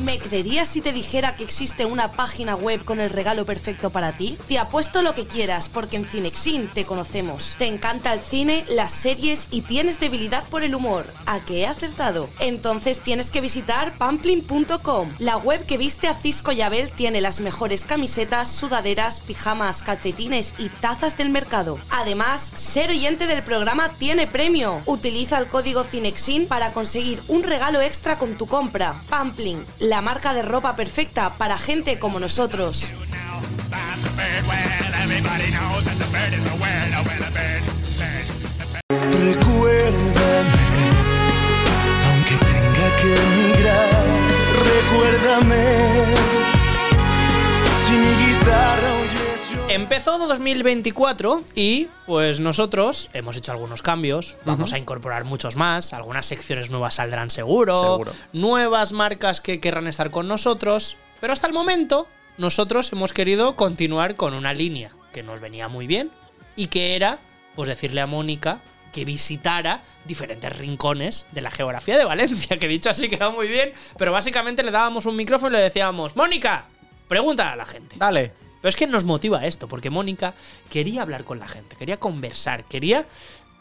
¿Me creerías si te dijera que existe una página web con el regalo perfecto para ti? Te apuesto lo que quieras, porque en Cinexin te conocemos. Te encanta el cine, las series y tienes debilidad por el humor. ¿A qué he acertado? Entonces tienes que visitar pamplin.com. La web que viste a Cisco y Abel tiene las mejores camisetas, sudaderas, pijamas, calcetines y tazas del mercado. Además, ser oyente del programa tiene premio. Utiliza el código Cinexin para conseguir un regalo extra con tu compra. Pamplin, la marca de ropa perfecta para gente como nosotros. Recuérdame, aunque tenga que emigrar, recuérdame. Si mi guitarra Empezó 2024 y pues nosotros hemos hecho algunos cambios, vamos a incorporar muchos más, algunas secciones nuevas saldrán seguro, Seguro. nuevas marcas que querrán estar con nosotros, pero hasta el momento nosotros hemos querido continuar con una línea que nos venía muy bien y que era pues decirle a Mónica que visitara diferentes rincones de la geografía de Valencia, que dicho así queda muy bien, pero básicamente le dábamos un micrófono y le decíamos, Mónica, pregunta a la gente. Dale. Pero es que nos motiva esto, porque Mónica quería hablar con la gente, quería conversar, quería,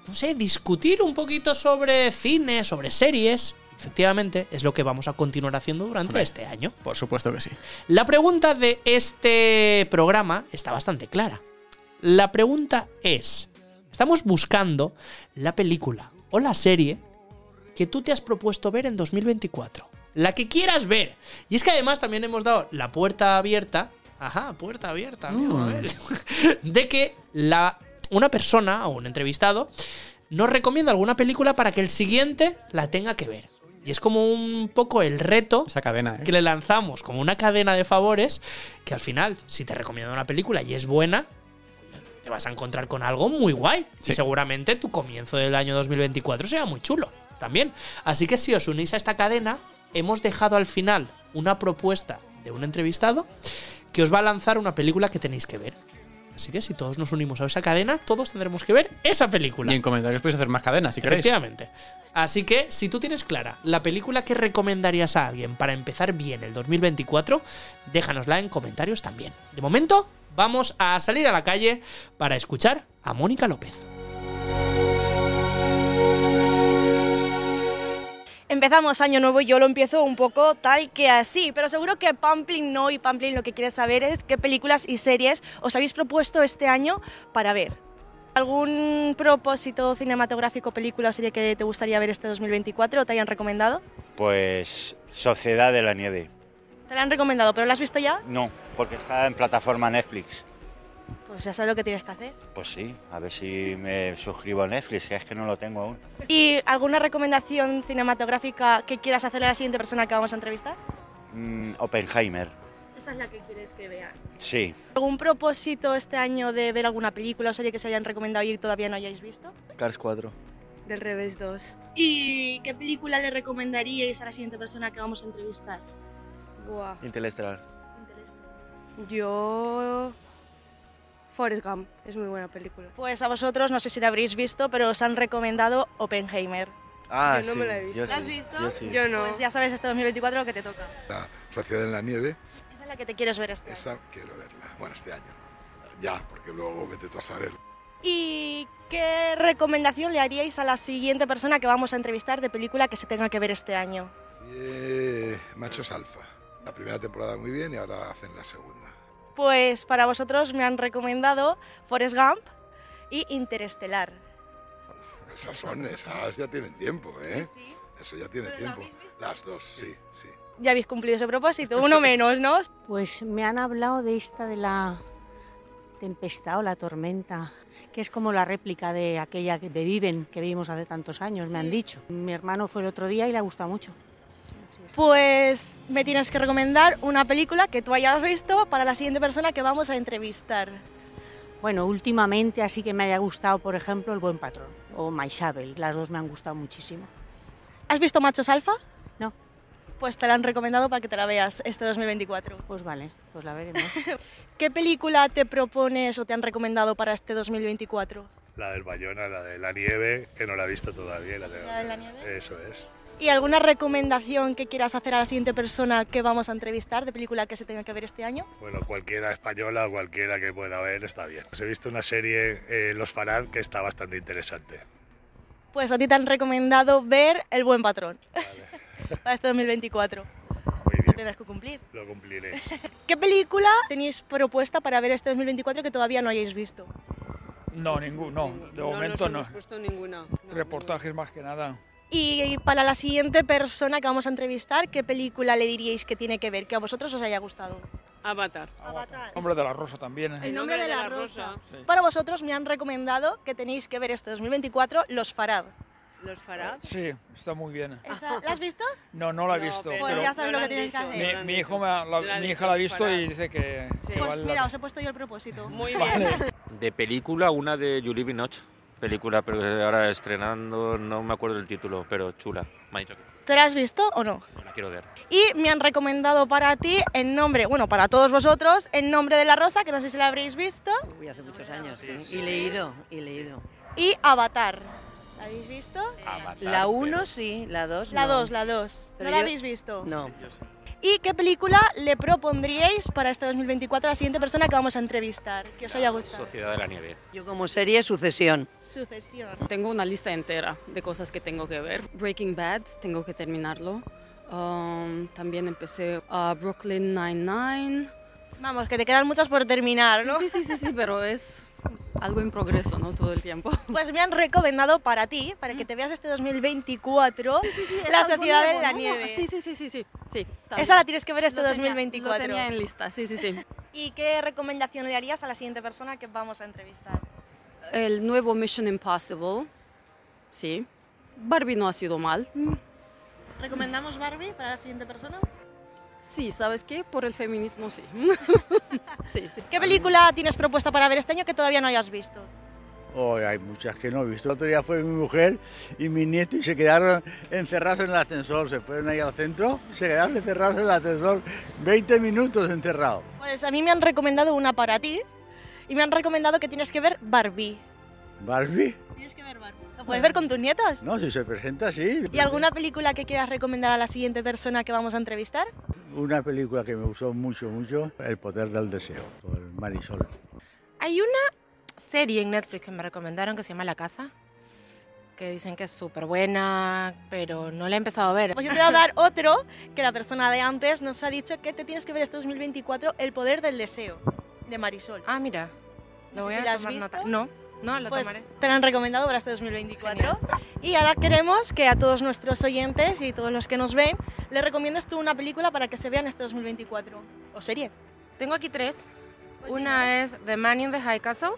no sé, discutir un poquito sobre cine, sobre series. Efectivamente, es lo que vamos a continuar haciendo durante Hombre. este año. Por supuesto que sí. La pregunta de este programa está bastante clara. La pregunta es, estamos buscando la película o la serie que tú te has propuesto ver en 2024. La que quieras ver. Y es que además también hemos dado la puerta abierta. Ajá, puerta abierta, amigo. a ver, *laughs* De que la, una persona o un entrevistado nos recomienda alguna película para que el siguiente la tenga que ver. Y es como un poco el reto Esa cadena, ¿eh? que le lanzamos como una cadena de favores que al final, si te recomiendo una película y es buena, te vas a encontrar con algo muy guay. Sí. Y seguramente tu comienzo del año 2024 sea muy chulo también. Así que si os unís a esta cadena, hemos dejado al final una propuesta de un entrevistado que os va a lanzar una película que tenéis que ver. Así que si todos nos unimos a esa cadena, todos tendremos que ver esa película. Y en comentarios podéis hacer más cadenas si queréis. Efectivamente. Así que, si tú tienes clara la película que recomendarías a alguien para empezar bien el 2024, déjanosla en comentarios también. De momento, vamos a salir a la calle para escuchar a Mónica López. Empezamos año nuevo y yo lo empiezo un poco tal que así, pero seguro que Pamplin no y Pamplin lo que quiere saber es qué películas y series os habéis propuesto este año para ver. ¿Algún propósito cinematográfico, película o serie que te gustaría ver este 2024 o te hayan recomendado? Pues Sociedad de la Nieve. Te la han recomendado, pero ¿la has visto ya? No, porque está en plataforma Netflix. Pues ya sabes lo que tienes que hacer. Pues sí, a ver si me suscribo a Netflix, que es que no lo tengo aún. ¿Y alguna recomendación cinematográfica que quieras hacer a la siguiente persona que vamos a entrevistar? Mm, Oppenheimer. Esa es la que quieres que vean. Sí, ¿Algún propósito este año de ver alguna película o serie que se hayan recomendado y todavía no hayáis visto? Cars 4. Del revés 2. ¿Y qué película le recomendaríais a la siguiente persona que vamos a entrevistar? Buah. Interestelar. Yo... Forrest Gump, es muy buena película. Pues a vosotros, no sé si la habréis visto, pero os han recomendado Oppenheimer. Ah, Yo no sí. me la he visto. yo ¿La has sí, visto? Yo sí. Pues ya sabes este 2024 lo que te toca. La Sociedad en la Nieve, Esa es la que te quieres ver este año. esa quiero verla. Bueno, este año. Ya, porque luego vete tú a saber. ¿Y qué recomendación le haríais a la siguiente persona que vamos a entrevistar de película que se tenga que ver este año? Eh, Machos Alfa. La primera temporada muy bien y ahora hacen la segunda. Pues para vosotros me han recomendado Forrest Gump y Interestelar. Esas son, esas ya tienen tiempo, ¿eh? Eso ya tiene tiempo. Las dos, sí, sí. Ya habéis cumplido ese propósito, uno menos, ¿no? Pues me han hablado de esta de la tempestad o la tormenta, que es como la réplica de aquella que- de Viven que vimos hace tantos años, me han dicho. Mi hermano fue el otro día y le ha gustado mucho. Pues me tienes que recomendar una película que tú hayas visto para la siguiente persona que vamos a entrevistar. Bueno, últimamente así que me haya gustado, por ejemplo, El Buen Patrón o Maisabel, las dos me han gustado muchísimo. ¿Has visto Machos Alfa? No. Pues te la han recomendado para que te la veas este 2024. Pues vale, pues la veremos. *laughs* ¿Qué película te propones o te han recomendado para este 2024? La del Bayona, la de la nieve, que no la he visto todavía. La, ¿La de la nieve? Eso es. ¿Y alguna recomendación que quieras hacer a la siguiente persona que vamos a entrevistar de película que se tenga que ver este año? Bueno, cualquiera española o cualquiera que pueda ver está bien. Os he visto una serie, eh, Los Farad, que está bastante interesante. Pues a ti te han recomendado ver El Buen Patrón *laughs* para este 2024. Lo tendrás que cumplir. Lo cumpliré. *laughs* ¿Qué película tenéis propuesta para ver este 2024 que todavía no hayáis visto? No, ninguno. No, de No momento nos no. hemos puesto ninguna. Reportajes más que nada. Y para la siguiente persona que vamos a entrevistar, ¿qué película le diríais que tiene que ver, que a vosotros os haya gustado? Avatar. Avatar. Hombre de la Rosa también. ¿eh? El nombre de la rosa. Sí. Para vosotros me han recomendado que tenéis que ver este 2024 Los Farad. ¿Los Farad? Sí, está muy bien. ¿Esa- ¿La has visto? No, no la he No, visto. pero- Pues ya sabes lo que tienes que dicho, hacer. me lo mi, mi hijo me ha- la, lo mi hija la ha visto Farad. y dice que, que Pues vale la mira, os he puesto yo el propósito. Muy Vale. De película, una de Julie Binoche. Película, pero ahora estrenando, no me acuerdo del título, pero chula. Me ha dicho que ¿Te la has visto o no? no la quiero ver. Y me han recomendado para ti en nombre, bueno, para todos vosotros, en nombre de la rosa, que no sé si la habréis visto, Uy, hace muchos años. Y leído, y leído. y Avatar. ¿La habéis visto? La 1 sí, la 2 La 2, la 2. ¿No la habéis visto? No. ¿Y qué película le propondríais para este 2024 a la siguiente persona que vamos a entrevistar? Que os haya gustado. Sociedad de la Nieve. Yo como serie Sucesión. Sucesión. Tengo una lista entera de cosas que tengo que ver. Breaking Bad, tengo que terminarlo. Um, también empecé a Brooklyn Nine-Nine. Vamos, que te quedan muchas por terminar, ¿no? Sí, sí, sí, sí, pero es algo en progreso, ¿no? Todo el tiempo. *laughs* Pues me han recomendado para ti, para que te veas este 2024, es La algo Sociedad de nuevo, la ¿no? Nieve. Sí, sí, sí, sí, sí. sí Esa la tienes que ver este Lo tenía- 2024. Lo tenía en lista, sí, sí, sí. *laughs* ¿Y qué recomendación le harías a la siguiente persona que vamos a entrevistar? El nuevo Mission Impossible, sí. Barbie no ha sido mal. ¿Recomendamos Barbie para la siguiente persona? Sí, ¿sabes qué? Por el feminismo, sí. *laughs* sí, sí. ¿Qué película tienes propuesta para ver este año que todavía no hayas visto? Oh, hay muchas que no he visto. El otro día fue mi mujer y mi nieto y se quedaron encerrados en el ascensor. Se fueron ahí al centro y se quedaron encerrados en el ascensor. 20 minutos encerrados. Pues a mí me han recomendado una para ti y me han recomendado que tienes que ver Barbie. ¿Barbie? Tienes que ver Barbie. ¿Lo puedes ver con tus nietos? No, si se presenta, sí. ¿Y alguna película que quieras recomendar a la siguiente persona que vamos a entrevistar? Una película que me gustó mucho, mucho, El poder del deseo, por Marisol. Hay una serie en Netflix que me recomendaron que se llama La Casa, que dicen que es súper buena, pero no la he empezado a ver. Pues yo te voy a *laughs* dar otro que la persona de antes nos ha dicho que te tienes que ver este 2024, El poder del deseo, de Marisol. Ah, mira. No Lo sé voy si a la has visto. nota. No, no, lo pues tomaré. te lo han recomendado para este 2024. Y ahora queremos que a todos nuestros oyentes y todos los que nos ven, les recomiendes tú una película para que se vean este 2024. O serie. Tengo aquí tres. Una es The Man in the High Castle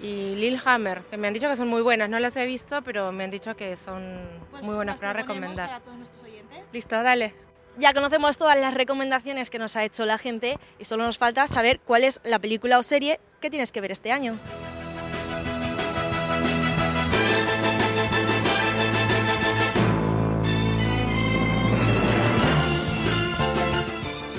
y Lillehammer, que me han dicho que son muy buenas. No las he visto, pero me han dicho que son muy buenas para recomendar. para todos nuestros oyentes. Listo, dale. Ya conocemos todas las recomendaciones que nos ha hecho la gente y solo nos falta saber cuál es la película o serie que tienes que ver este año.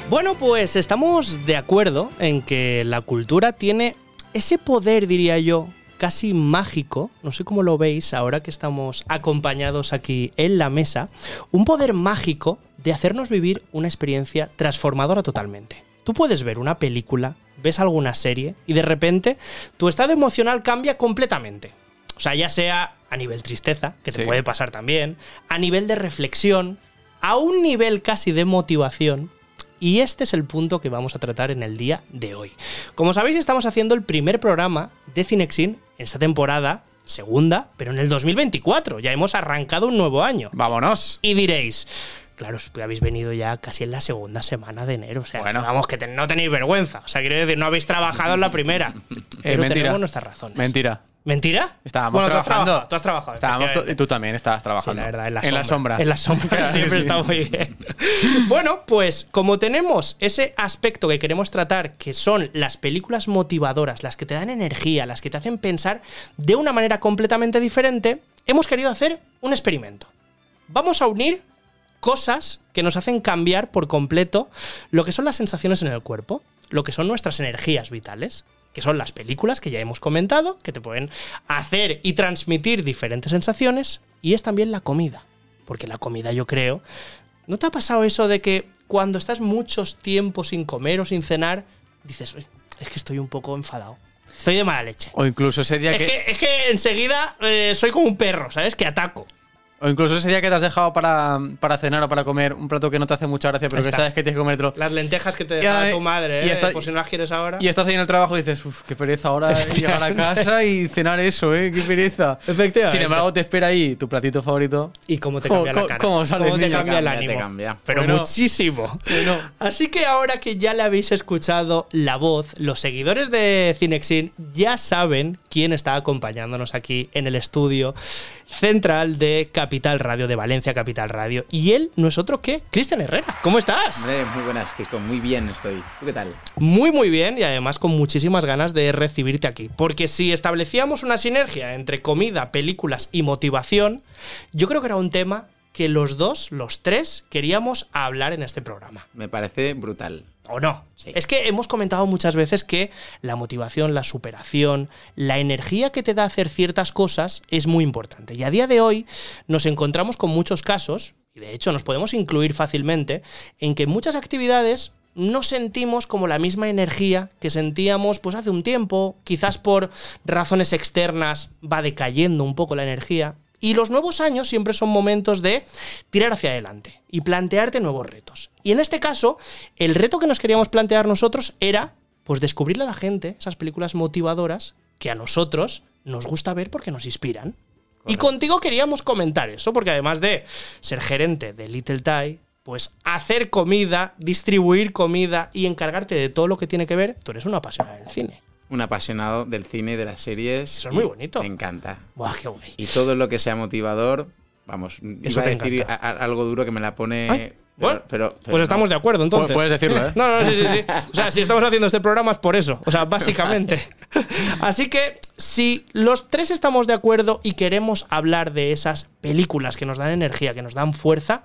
Bueno, pues estamos de acuerdo en que la cultura tiene ese poder, diría yo, casi mágico, no sé cómo lo veis ahora que estamos acompañados aquí en la mesa, un poder mágico de hacernos vivir una experiencia transformadora totalmente. Tú puedes ver una película, ves alguna serie y de repente tu estado emocional cambia completamente. O sea, ya sea a nivel tristeza, que te Sí. puede pasar también, a nivel de reflexión, a un nivel casi de motivación, Y este es el punto que vamos a tratar en el día de hoy. Como sabéis, estamos haciendo el primer programa de Cinexin en esta temporada, segunda, pero en el 2024. Ya hemos arrancado un nuevo año. Vámonos. Y diréis, claro, habéis venido ya casi en la segunda semana de enero. O sea, que vamos, que te- no tenéis vergüenza. O sea, quiero decir, no habéis trabajado en la primera. *laughs* Pero mentira. tenemos nuestras razones. Mentira. ¿Mentira? Estábamos bueno, tú has trabajando. trabajado. Tú has trabajado. Tú también estabas trabajando. Sí, la verdad, en la, en la sombra. En la sombra *laughs* siempre sí. está muy bien. bueno, pues como tenemos ese aspecto que queremos tratar, que son las películas motivadoras, las que te dan energía, las que te hacen pensar de una manera completamente diferente, hemos querido hacer un experimento. Vamos a unir cosas que nos hacen cambiar por completo lo que son las sensaciones en el cuerpo, lo que son nuestras energías vitales, que son las películas que ya hemos comentado, que te pueden hacer y transmitir diferentes sensaciones, y es también la comida, porque la comida yo creo... ¿No te ha pasado eso de que cuando estás muchos tiempos sin comer o sin cenar, dices, "Uy, es que estoy un poco enfadado? Estoy de mala leche. O incluso ese día Es que, que, es que enseguida eh, soy como un perro, ¿sabes? Que ataco. O incluso ese día que te has dejado para, para cenar o para comer un plato que no te hace mucha gracia, pero que sabes que tienes que comértelo. Las lentejas que te Y dejaba ahí- tu madre, y ¿eh? está- por si no las quieres ahora. Y estás ahí en el trabajo y dices, uff, qué pereza ahora *laughs* llegar a casa y cenar eso, ¿eh? Qué pereza. Efectivamente. Sin embargo, te espera ahí tu platito favorito. Y cómo te ¿Cómo- cambia la cómo- cara. cómo sale el te niño? cambia el Cambia, te ánimo. cambia. Pero Bueno. muchísimo. Bueno. Así que ahora que ya le habéis escuchado la voz, los seguidores de Cinexin ya saben quién está acompañándonos aquí en el estudio central de Capital Radio, de Valencia Capital Radio. Y él no es otro que Cristian Herrera. ¿Cómo estás? Hombre, muy buenas, Cisco. Muy bien estoy. ¿Tú qué tal? Muy, muy bien y además con muchísimas ganas de recibirte aquí. Porque si establecíamos una sinergia entre comida, películas y motivación, yo creo que era un tema que los dos, los tres, queríamos hablar en este programa. Me parece brutal. ¿O no? Es que hemos comentado muchas veces que la motivación, la superación, la energía que te da hacer ciertas cosas es muy importante. Y a día de hoy nos encontramos con muchos casos, y de hecho nos podemos incluir fácilmente, en que muchas actividades no sentimos como la misma energía que sentíamos pues hace un tiempo, quizás por razones externas va decayendo un poco la energía. Y los nuevos años siempre son momentos de tirar hacia adelante y plantearte nuevos retos. Y en este caso, el reto que nos queríamos plantear nosotros era pues descubrirle a la gente esas películas motivadoras que a nosotros nos gusta ver porque nos inspiran. Y contigo queríamos comentar eso, porque además de ser gerente de Little Thai, pues hacer comida, distribuir comida y encargarte de todo lo que tiene que ver, tú eres una apasionada del cine. Un apasionado del cine y de las series. Eso es muy bonito. Me encanta. Buah, qué guay. Y todo lo que sea motivador, vamos, Eso iba a te decir encanta. a- a- algo duro que me la pone. Ay, pero- bueno, pero, pero Pues no. estamos de acuerdo, entonces. Puedes decirlo, ¿eh? *laughs* No, no, sí, sí, sí. O sea, si estamos haciendo este programa es por eso. O sea, básicamente. *laughs* Así que, si los tres estamos de acuerdo y queremos hablar de esas películas que nos dan energía, que nos dan fuerza,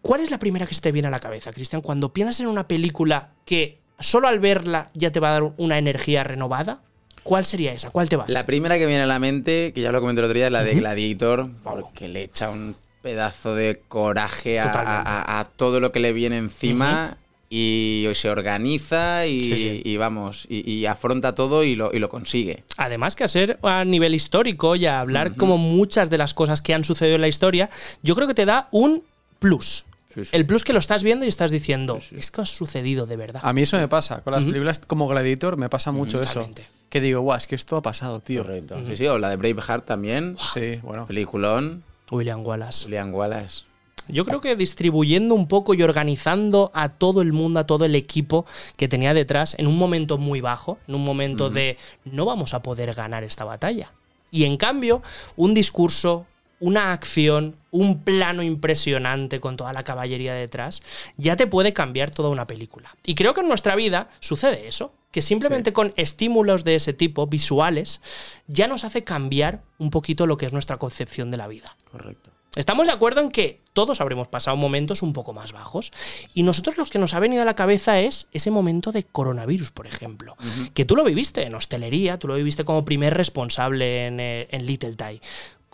¿cuál es la primera que se te viene a la cabeza, Cristian? Cuando piensas en una película que solo al verla ya te va a dar una energía renovada, ¿cuál sería esa? ¿Cuál te vas? La primera que viene a la mente, que ya lo comenté el otro día, es la de. Gladiator, porque le echa un pedazo de coraje a, Totalmente. a- a todo lo que le viene encima. Y se organiza y, Sí, sí. y vamos, y, y afronta todo y lo, y lo consigue. Además que a ser a nivel histórico y a hablar como muchas de las cosas que han sucedido en la historia, yo creo que te da un plus. El plus que lo estás viendo y estás diciendo, esto ha sucedido de verdad. A mí eso me pasa. Con las películas como Gladiator me pasa mucho eso. Que digo, guau, es que esto ha pasado, tío. Correcto. Sí, sí, o la de Braveheart también. Sí, bueno. Peliculón. William Wallace. William Wallace. Yo creo que distribuyendo un poco y organizando a todo el mundo, a todo el equipo que tenía detrás, en un momento muy bajo, en un momento de no vamos a poder ganar esta batalla. Y en cambio, un discurso, una acción, un plano impresionante con toda la caballería detrás, ya te puede cambiar toda una película. Y creo que en nuestra vida sucede eso, que simplemente con estímulos de ese tipo, visuales, ya nos hace cambiar un poquito lo que es nuestra concepción de la vida. Correcto. Estamos de acuerdo en que todos habremos pasado momentos un poco más bajos. Y nosotros los que nos ha venido a la cabeza es ese momento de coronavirus, por ejemplo. Que tú lo viviste en hostelería, tú lo viviste como primer responsable en, eh, en Little Thai.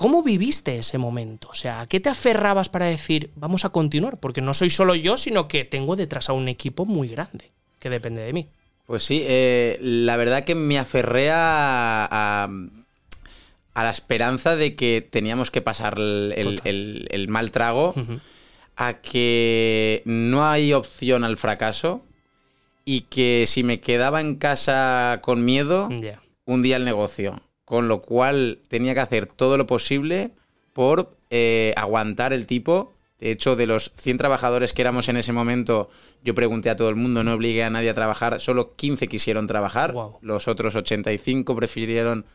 ¿Cómo viviste ese momento? O sea, ¿a qué te aferrabas para decir, vamos a continuar? Porque no soy solo yo, sino que tengo detrás a un equipo muy grande que depende de mí. Pues sí, eh, la verdad que me aferré a, a, a la esperanza de que teníamos que pasar el, el- el- el mal trago a que no hay opción al fracaso y que si me quedaba en casa con miedo, Ya. hundía el negocio. Con lo cual tenía que hacer todo lo posible por eh, aguantar el tipo. De hecho, de los 100 trabajadores que éramos en ese momento, yo pregunté a todo el mundo, no obligué a nadie a trabajar, solo 15 quisieron trabajar, los otros 85 prefirieron,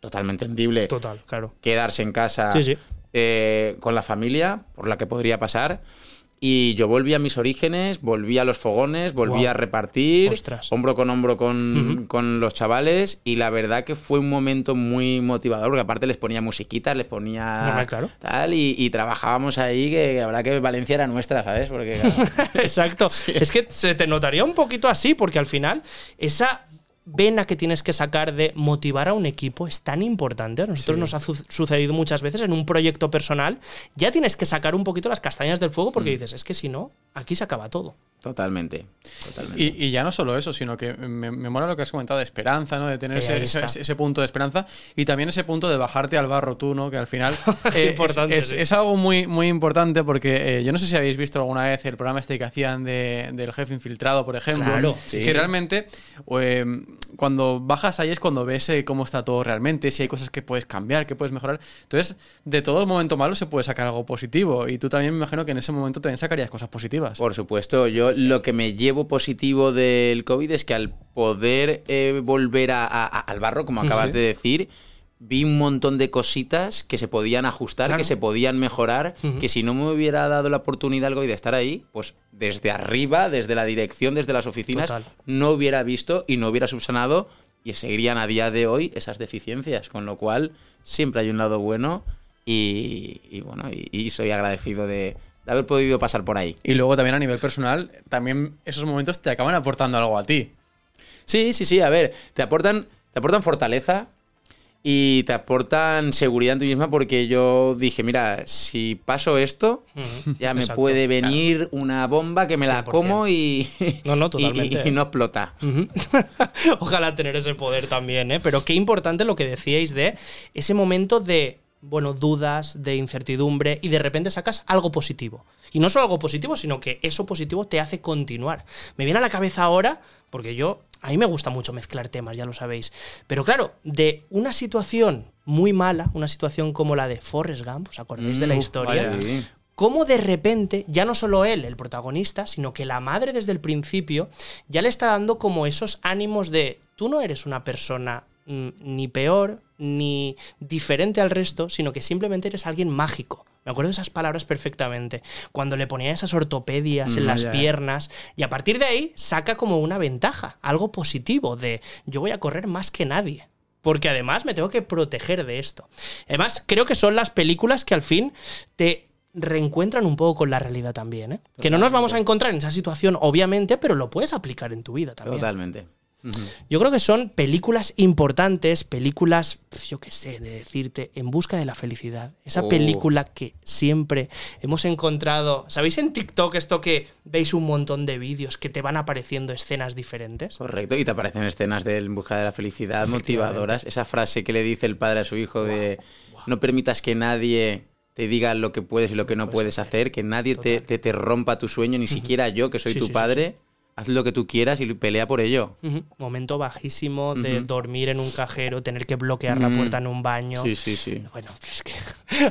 totalmente entendible, Total, claro. quedarse en casa Sí, sí. eh, con la familia, por la que podría pasar. Y yo volví a mis orígenes, volví a los fogones, volví a repartir, Ostras. hombro con hombro con, con los chavales. Y la verdad que fue un momento muy motivador, porque aparte les ponía musiquitas, les ponía Normal, claro. tal, y, y trabajábamos ahí, que la verdad que Valencia era nuestra, ¿sabes? Porque claro, *laughs* Exacto. Es que se te notaría un poquito así, porque al final esa vena que tienes que sacar de motivar a un equipo es tan importante. A nosotros Sí. nos ha su- sucedido muchas veces en un proyecto personal. Ya tienes que sacar un poquito las castañas del fuego Mm. porque dices, es que si no, aquí se acaba todo. Totalmente. totalmente. Y, y ya no solo eso, sino que me, me mola lo que has comentado de esperanza, ¿no? De tener ese, ese- punto de esperanza y también ese punto de bajarte al barro tú, ¿no? Que al final *laughs* eh, es- Importante, es, sí. es algo muy, muy importante porque eh, yo no sé si habéis visto alguna vez el programa este que hacían de- del jefe infiltrado, por ejemplo. Claro, que realmente eh, cuando bajas ahí es cuando ves eh, cómo está todo realmente, si hay cosas que puedes cambiar, que puedes mejorar. Entonces, de todo el momento malo se puede sacar algo positivo y tú también me imagino que en ese momento también sacarías cosas positivas. Por supuesto, yo lo que me llevo positivo del COVID es que al poder eh, volver a- al barro, como acabas Sí. de decir, vi un montón de cositas que se podían ajustar, Claro. que se podían mejorar, que si no me hubiera dado la oportunidad COVID de estar ahí, pues desde arriba, desde la dirección, desde las oficinas, Total. no hubiera visto y no hubiera subsanado y seguirían a día de hoy esas deficiencias, con lo cual siempre hay un lado bueno y, y bueno, y, y soy agradecido de, de haber podido pasar por ahí. Y luego también a nivel personal, también esos momentos te acaban aportando algo a ti. Sí, sí, sí. A ver, te aportan, te aportan fortaleza y te aportan seguridad en ti misma porque yo dije, mira, si paso esto, ya me exacto, puede venir una bomba que me la 100%. como y, No, no, *laughs* y- totalmente. y no explota. *laughs* Ojalá tener ese poder también, ¿eh? Pero qué importante lo que decíais de ese momento de, bueno, dudas, de incertidumbre y de repente sacas algo positivo. Y no solo algo positivo, sino que eso positivo te hace continuar. Me viene a la cabeza ahora, porque yo, a mí me gusta mucho mezclar temas, ya lo sabéis. Pero claro, de una situación muy mala, una situación como la de Forrest Gump, ¿os acordáis de la Mm, historia? vaya. Cómo de repente, ya no solo él, el protagonista, sino que la madre desde el principio ya le está dando como esos ánimos de tú no eres una persona mm, ni peor ni diferente al resto, sino que simplemente eres alguien mágico. Me acuerdo de esas palabras perfectamente. Cuando le ponía esas ortopedias en Mm, las piernas. Y a partir de ahí saca como una ventaja, algo positivo de yo voy a correr más que nadie. Porque además me tengo que proteger de esto. Además, creo que son las películas que al fin te reencuentran un poco con la realidad también. ¿eh? Que no nos vamos a encontrar en esa situación, obviamente, pero lo puedes aplicar en tu vida también. Totalmente. Yo creo que son películas importantes, películas, pues, yo qué sé, de decirte, en busca de la felicidad. Esa Oh. película que siempre hemos encontrado. ¿Sabéis en TikTok esto que veis un montón de vídeos que te van apareciendo escenas diferentes? Correcto, y te aparecen escenas de En busca de la felicidad motivadoras. Esa frase que le dice el padre a su hijo de no permitas que nadie te diga lo que puedes y lo que no puedes hacer, que nadie te, te- te rompa tu sueño, ni siquiera yo, que soy Sí, tu sí, sí, padre. Haz lo que tú quieras y pelea por ello. Momento bajísimo de dormir en un cajero, tener que bloquear la Mm. puerta en un baño. Sí, sí, sí. Bueno, *laughs* es que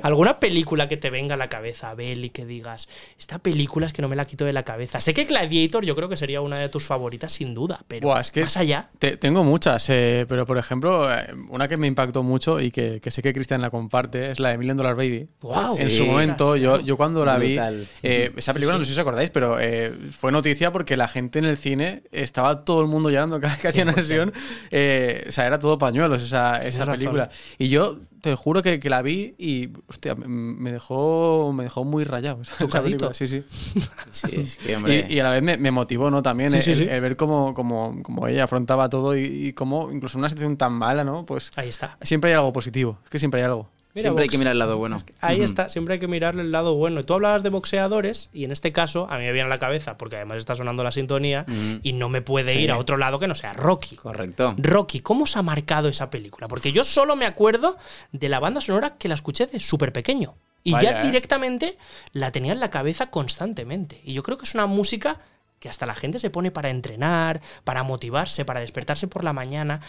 alguna película que te venga a la cabeza, Abel, y que digas, esta película es que no me la quito de la cabeza. Sé que Gladiator yo creo que sería una de tus favoritas sin duda, pero Buah, es que más allá. te- tengo muchas, eh, pero por ejemplo, eh, una que me impactó mucho y que, que sé que Cristian la comparte es la de Million Dollar Baby. Guau. en Sí. su momento, yo, yo cuando la vi, eh, esa película, no sé si os acordáis, pero eh, fue noticia porque la gente en el cine estaba todo el mundo llorando *laughs* cada vez que hacía una 100%. sesión. Eh, o sea, era todo pañuelos esa, esa razón. película. Y yo te juro que, que la vi y, hostia, me- dejó, me dejó muy rayado *laughs* esa. Sí, sí. Sí, *laughs* hombre, Y, y a la vez me, me motivó, ¿no? También Sí, el, sí, sí. el ver cómo, cómo, cómo ella afrontaba todo y, y cómo, incluso en una situación tan mala, ¿no? Pues Ahí está. siempre hay algo positivo. Es que siempre hay algo. Mira, siempre hay que mirar el lado bueno. Ahí está, siempre hay que mirarle el lado bueno. Y tú hablabas de boxeadores, y en este caso, a mí me viene a la cabeza, porque además está sonando la sintonía, y no me puede Sí. ir a otro lado que no sea Rocky. Correcto. Rocky, ¿cómo os ha marcado esa película? Porque yo solo me acuerdo de la banda sonora que la escuché de súper pequeño. Y Vaya, ya ¿eh? directamente la tenía en la cabeza constantemente. Y yo creo que es una música que hasta la gente se pone para entrenar, para motivarse, para despertarse por la mañana.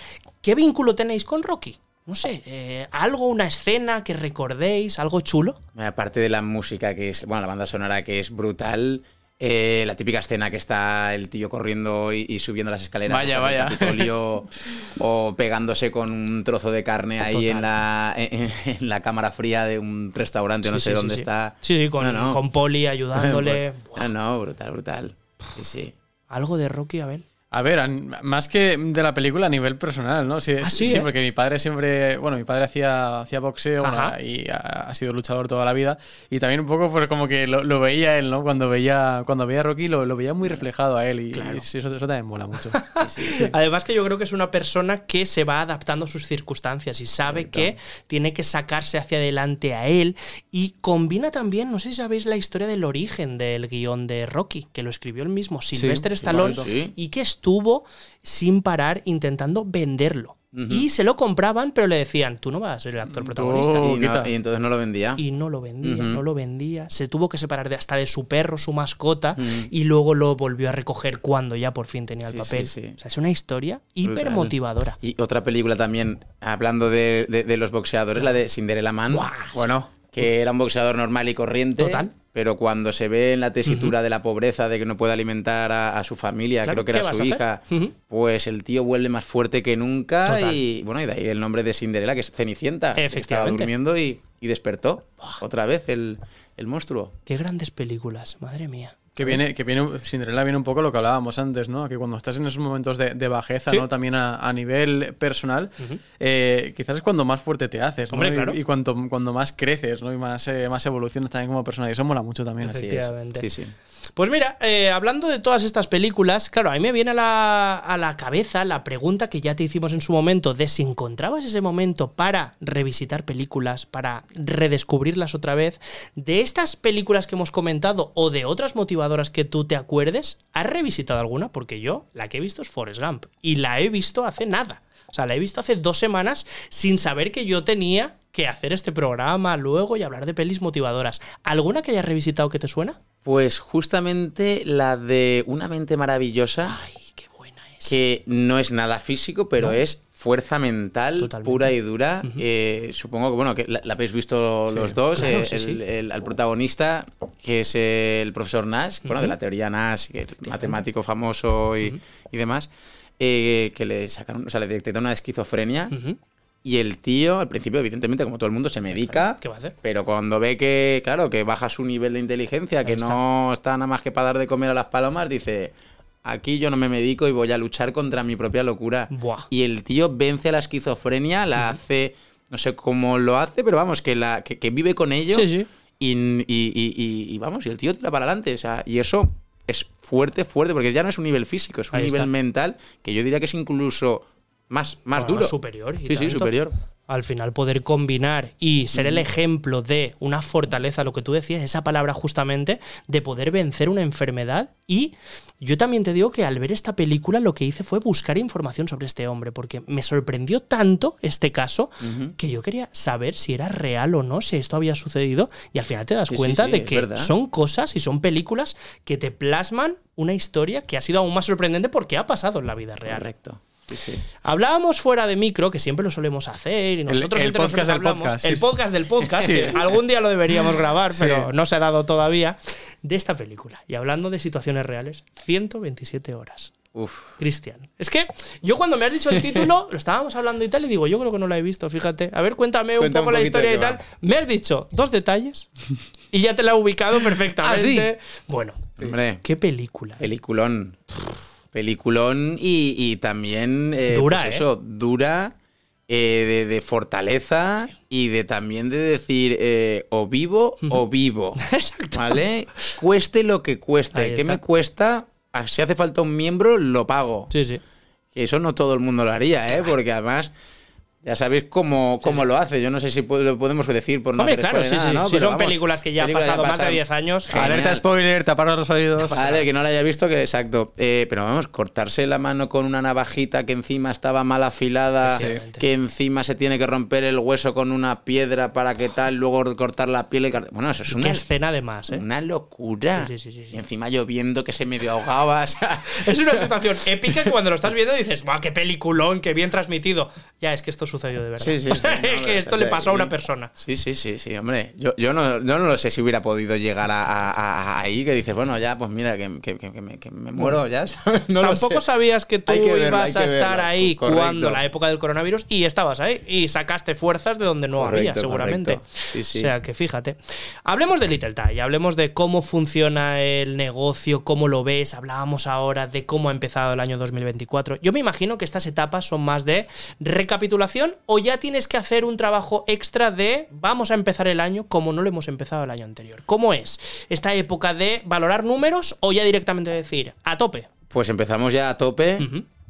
¿Qué vínculo tenéis con Rocky? No sé, eh, algo, una escena que recordéis, algo chulo. Aparte de la música que es, bueno, la banda sonora que es brutal, eh, la típica escena que está el tío corriendo y, y subiendo las escaleras Vaya, vaya. Capitolio, *laughs* o pegándose con un trozo de carne ahí Total. en la, en, en la cámara fría de un restaurante, no Sí, sé sí, sí, dónde sí. está. Sí, sí, con, No, no. con Poli *laughs* ayudándole. No, no, brutal, brutal. Sí, sí. algo de Rocky, a ver. A ver, más que de la película a nivel personal, ¿no? Sí, Ah, sí, ¿eh? porque mi padre siempre, bueno, mi padre hacía, hacía boxeo bueno, y ha, sido luchador toda la vida y también un poco por como que lo, lo veía él, ¿no? Cuando veía, cuando veía a Rocky lo, lo veía muy reflejado a él y, y sí, eso, eso también mola mucho. *laughs* Además que yo creo que es una persona que se va adaptando a sus circunstancias y sabe que tiene que sacarse hacia adelante a él y combina también, no sé si sabéis la historia del origen del guion de Rocky, que lo escribió el mismo Sylvester sí, Stallone sí. y que estuvo sin parar intentando venderlo. Y se lo compraban, pero le decían, tú no vas a ser el actor protagonista. Y, no- y entonces no lo vendía. Y no lo vendía, no lo vendía. Se tuvo que separar de, hasta de su perro, su mascota, y luego lo volvió a recoger cuando ya por fin tenía el Sí, papel. sí, sí. O sea, es una historia hiper motivadora. Y otra película también, hablando de, de- de los boxeadores, la de Cinderella Man. Bueno. Que era un boxeador normal y corriente. Total. Pero cuando se ve en la tesitura de la pobreza, de que no puede alimentar a, a su familia, Claro, creo que ¿qué era su hija, pues el tío vuelve más fuerte que nunca. Total. Y bueno, y de ahí el nombre de Cinderella, que es Cenicienta. que Estaba Efectivamente. durmiendo y, y despertó otra vez el, el monstruo. Qué grandes películas, madre mía. Que viene, que viene, Cinderella viene un poco lo que hablábamos antes, ¿no? Que cuando estás en esos momentos de, de bajeza, Sí. ¿no? También a, a nivel personal, eh, quizás es cuando más fuerte te haces, ¿no? Hombre, Y- claro. y, cuanto, cuando más creces, ¿no? Y más, eh, más evolucionas también como persona. Y eso mola mucho también. Así es. Efectivamente. Sí, sí. Pues mira, eh, hablando de todas estas películas, claro, a mí me viene a la, a la cabeza la pregunta que ya te hicimos en su momento de si encontrabas ese momento para revisitar películas, para redescubrirlas otra vez, de estas películas que hemos comentado o de otras motivadoras que tú te acuerdes, ¿has revisitado alguna? Porque yo la que he visto es Forrest Gump y la he visto hace nada. O sea, la he visto hace dos semanas sin saber que yo tenía que hacer este programa luego y hablar de pelis motivadoras. ¿Alguna que hayas revisitado que te suena? Pues justamente la de Una mente maravillosa. Que no es nada físico, pero es fuerza mental pura y dura. Eh, supongo que, bueno, que la, la habéis visto Sí, los dos. claro, eh, sí, el, sí. el- protagonista, que es el profesor Nash, bueno, de la teoría Nash, que es matemático famoso y, y demás, eh, que le sacaron, o sea, le detectaron una esquizofrenia. Y el tío, al principio, evidentemente, como todo el mundo, se medica. ¿Qué va a hacer? Pero cuando ve que, claro, que baja su nivel de inteligencia, que está. no está nada más que para dar de comer a las palomas, dice, aquí yo no me medico y voy a luchar contra mi propia locura. Buah. Y el tío vence a la esquizofrenia, la hace, no sé cómo lo hace, pero vamos, que, la, que, que vive con ello. Sí, sí. Y, y- y- y- y vamos, y el tío tira para adelante. O sea, y eso es fuerte, fuerte, porque ya no es un nivel físico, es un Ahí nivel está. mental que yo diría que es incluso más, más duro. superior. y Sí, sí, superior. Al final poder combinar y ser el Mm. ejemplo de una fortaleza, lo que tú decías, esa palabra justamente, de poder vencer una enfermedad. Y yo también te digo que al ver esta película lo que hice fue buscar información sobre este hombre, porque me sorprendió tanto este caso que yo quería saber si era real o no, si esto había sucedido. Y al final te das Sí, cuenta sí, de que verdad. son cosas y son películas que te plasman una historia que ha sido aún más sorprendente porque ha pasado en la vida real. Correcto. Sí, sí. Hablábamos fuera de micro, que siempre lo solemos hacer, y nosotros el entre nosotros podcast del hablamos- podcast, El sí. podcast del podcast, *laughs* que algún día lo deberíamos grabar, pero no se ha dado todavía, de esta película. Y hablando de situaciones reales, 127 horas. Uf. Cristian. Es que yo cuando me has dicho el título, lo estábamos hablando y tal, y digo, yo creo que no la he visto, fíjate. A ver, cuéntame un Cuenta poco un la historia y tal. va. Me has dicho dos detalles y ya te la he ubicado *laughs* perfectamente. Bueno, Hombre. qué película. Peliculón. Peliculón y, y también. eh, Dura, pues ¿eh? eso, dura. eh, de, de fortaleza y de también de decir eh, o vivo o vivo. *laughs* ¿Vale? Cueste lo que cueste. ¿Qué me cuesta? Ah, Si hace falta un miembro, lo pago. Sí, sí. Eso no todo el mundo lo haría, ¿eh? Porque además, Ya sabéis cómo, cómo lo hace. Yo no sé si lo podemos decir por no Hombre, hacer claro, sí, nada, sí. ¿no? Si son vamos, películas que ya han pasado más de pasan. 10 años. Genial. Alerta spoiler, taparos los oídos. Vale, que no la haya visto, que exacto. Eh, pero vamos, cortarse la mano con una navajita que encima estaba mal afilada, que encima se tiene que romper el hueso con una piedra para que tal, luego cortar la piel. y Bueno, eso es Qué una, escena además, ¿eh? una locura. Sí, sí, sí, sí, sí. Y encima lloviendo que se medio ahogaba. *laughs* o sea, Es una *laughs* situación épica que cuando lo estás viendo dices, ¡guau, qué peliculón, qué bien transmitido! Ya, es que esto sucedió de verdad. Sí, sí, sí, *laughs* no, que esto le pasó a una persona. Sí, sí, sí, sí, hombre. Yo, yo, no, yo no lo sé si hubiera podido llegar a, a- a- ahí, que dices, bueno, ya, pues mira, que, que- que- que me, que me muero ya. *laughs* No Tampoco sabías que tú verlo, ibas a estar verlo. ahí Correcto. cuando la época del coronavirus y estabas ahí y sacaste fuerzas de donde no había, seguramente. Sí, sí. O sea que fíjate. Hablemos de Little Tie, hablemos de cómo funciona el negocio, cómo lo ves. Hablábamos ahora de cómo ha empezado el año 2024. Yo me imagino que estas etapas son más de recapitulación o ya tienes que hacer un trabajo extra de vamos a empezar el año como no lo hemos empezado el año anterior. ¿Cómo es esta época de valorar números o ya directamente decir a tope? Pues empezamos ya a tope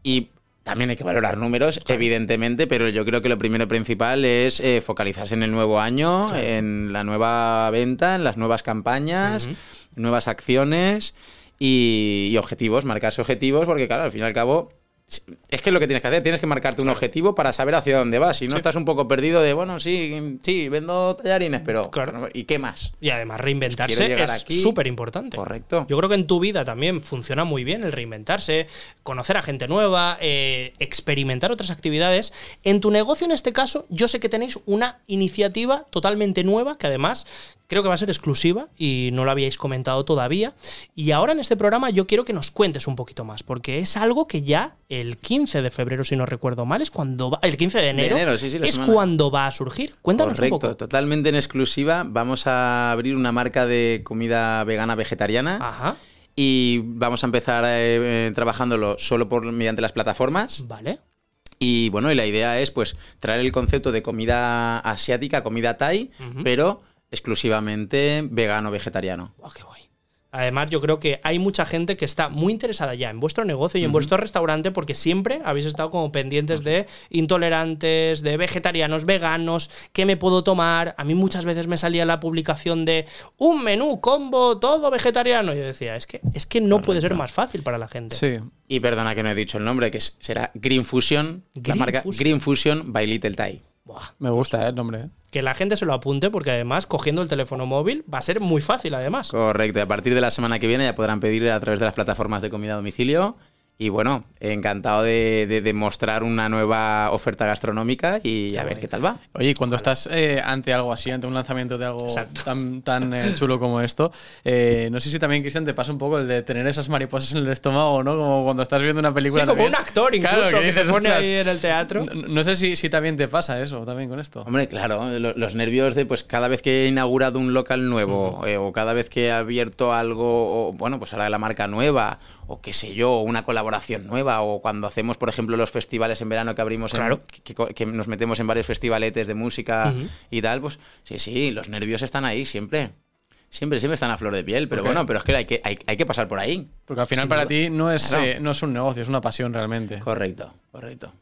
y también hay que valorar números, evidentemente, pero yo creo que lo primero principal es eh, focalizarse en el nuevo año, en la nueva venta, en las nuevas campañas, nuevas acciones y, y objetivos, marcarse objetivos, porque claro, al fin y al cabo... Es que es lo que tienes que hacer, tienes que marcarte un objetivo para saber hacia dónde vas. Si no estás un poco perdido de, bueno, sí, sí, vendo tallarines, pero ¿y qué más? Y además Quiero reinventarse es súper importante. Correcto. Yo creo que en tu vida también funciona muy bien el reinventarse, conocer a gente nueva, eh, experimentar otras actividades. En tu negocio, en este caso, yo sé que tenéis una iniciativa totalmente nueva que además creo que va a ser exclusiva y no lo habíais comentado todavía. Y ahora en este programa yo quiero que nos cuentes un poquito más, porque es algo que ya el 15 de febrero, si no recuerdo mal, es cuando va, el 15 de enero, enero, sí, sí, la es semana. cuando va a surgir. Cuéntanos Correcto, un poco. totalmente en exclusiva. Vamos a abrir una marca de comida vegana vegetariana. Ajá. Y vamos a empezar eh, eh, trabajándolo solo por mediante las plataformas. Vale. Y bueno, y la idea es pues traer el concepto de comida asiática, comida thai, pero exclusivamente vegano vegetariano. Además, yo creo que hay mucha gente que está muy interesada ya en vuestro negocio y en vuestro restaurante porque siempre habéis estado como pendientes de intolerantes, de vegetarianos, veganos, qué me puedo tomar. A mí muchas veces me salía la publicación de un menú combo todo vegetariano. Y yo decía, es que, es que no puede ser más fácil para la gente. Sí. Y perdona que no he dicho el nombre, que será Green Fusion, la Green marca Fusion. Green Fusion by Little Thai. Me gusta eh, el nombre. eh. Que la gente se lo apunte porque además cogiendo el teléfono móvil va a ser muy fácil además. Correcto, y a partir de la semana que viene ya podrán pedir a través de las plataformas de comida a domicilio. Y bueno, encantado de, de- de mostrar una nueva oferta gastronómica y a ver qué tal va. Oye, cuando estás eh, ante algo así, ante un lanzamiento de algo tan, tan eh, chulo como esto, eh, no sé si también, Cristian, te pasa un poco el de tener esas mariposas en el estómago, ¿no? Como cuando estás viendo una película. Sí, como un actor incluso Claro, que se dices, pone ahí en el teatro. No, no sé si, si también te pasa eso, también con esto. Hombre, claro, lo- los nervios de pues cada vez que he inaugurado un local nuevo eh, o cada vez que he abierto algo, o, bueno, pues ahora la marca nueva o qué sé yo, una colaboración nueva o cuando hacemos, por ejemplo, los festivales en verano que abrimos, en- Claro. que, que- que nos metemos en varios festivaletes de música y tal, pues sí, sí, los nervios están ahí siempre. Siempre, siempre están a flor de piel, pero bueno, pero es que hay que, hay, hay que pasar por ahí. Porque al final Sin para duda. ti no es, Claro. eh, no es un negocio, es una pasión realmente. Correcto, correcto.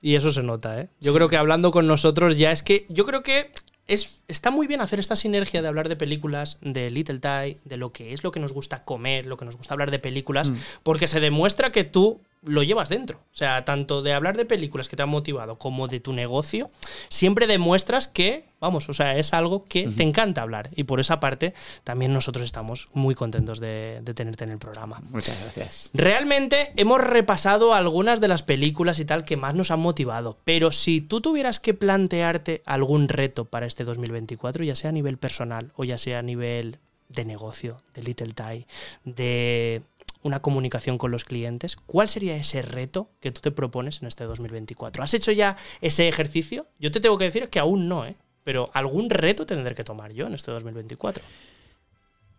Y eso se nota, ¿eh? Yo creo que hablando con nosotros ya es que. Yo creo que es, está muy bien hacer esta sinergia de hablar de películas, de Little Thai, de lo que es lo que nos gusta comer, lo que nos gusta hablar de películas, Mm. porque se demuestra que tú lo llevas dentro. O sea, tanto de hablar de películas que te han motivado como de tu negocio, siempre demuestras que, vamos, o sea, es algo que te encanta hablar. Y por esa parte, también nosotros estamos muy contentos de, de tenerte en el programa. Muchas gracias. Realmente hemos repasado algunas de las películas y tal que más nos han motivado, pero si tú tuvieras que plantearte algún reto para este 2024, ya sea a nivel personal o ya sea a nivel de negocio, de Little Thai, de una comunicación con los clientes, ¿cuál sería ese reto que tú te propones en este 2024? ¿Has hecho ya ese ejercicio? Yo te tengo que decir que aún no, ¿eh? Pero algún reto tendré que tomar yo en este 2024.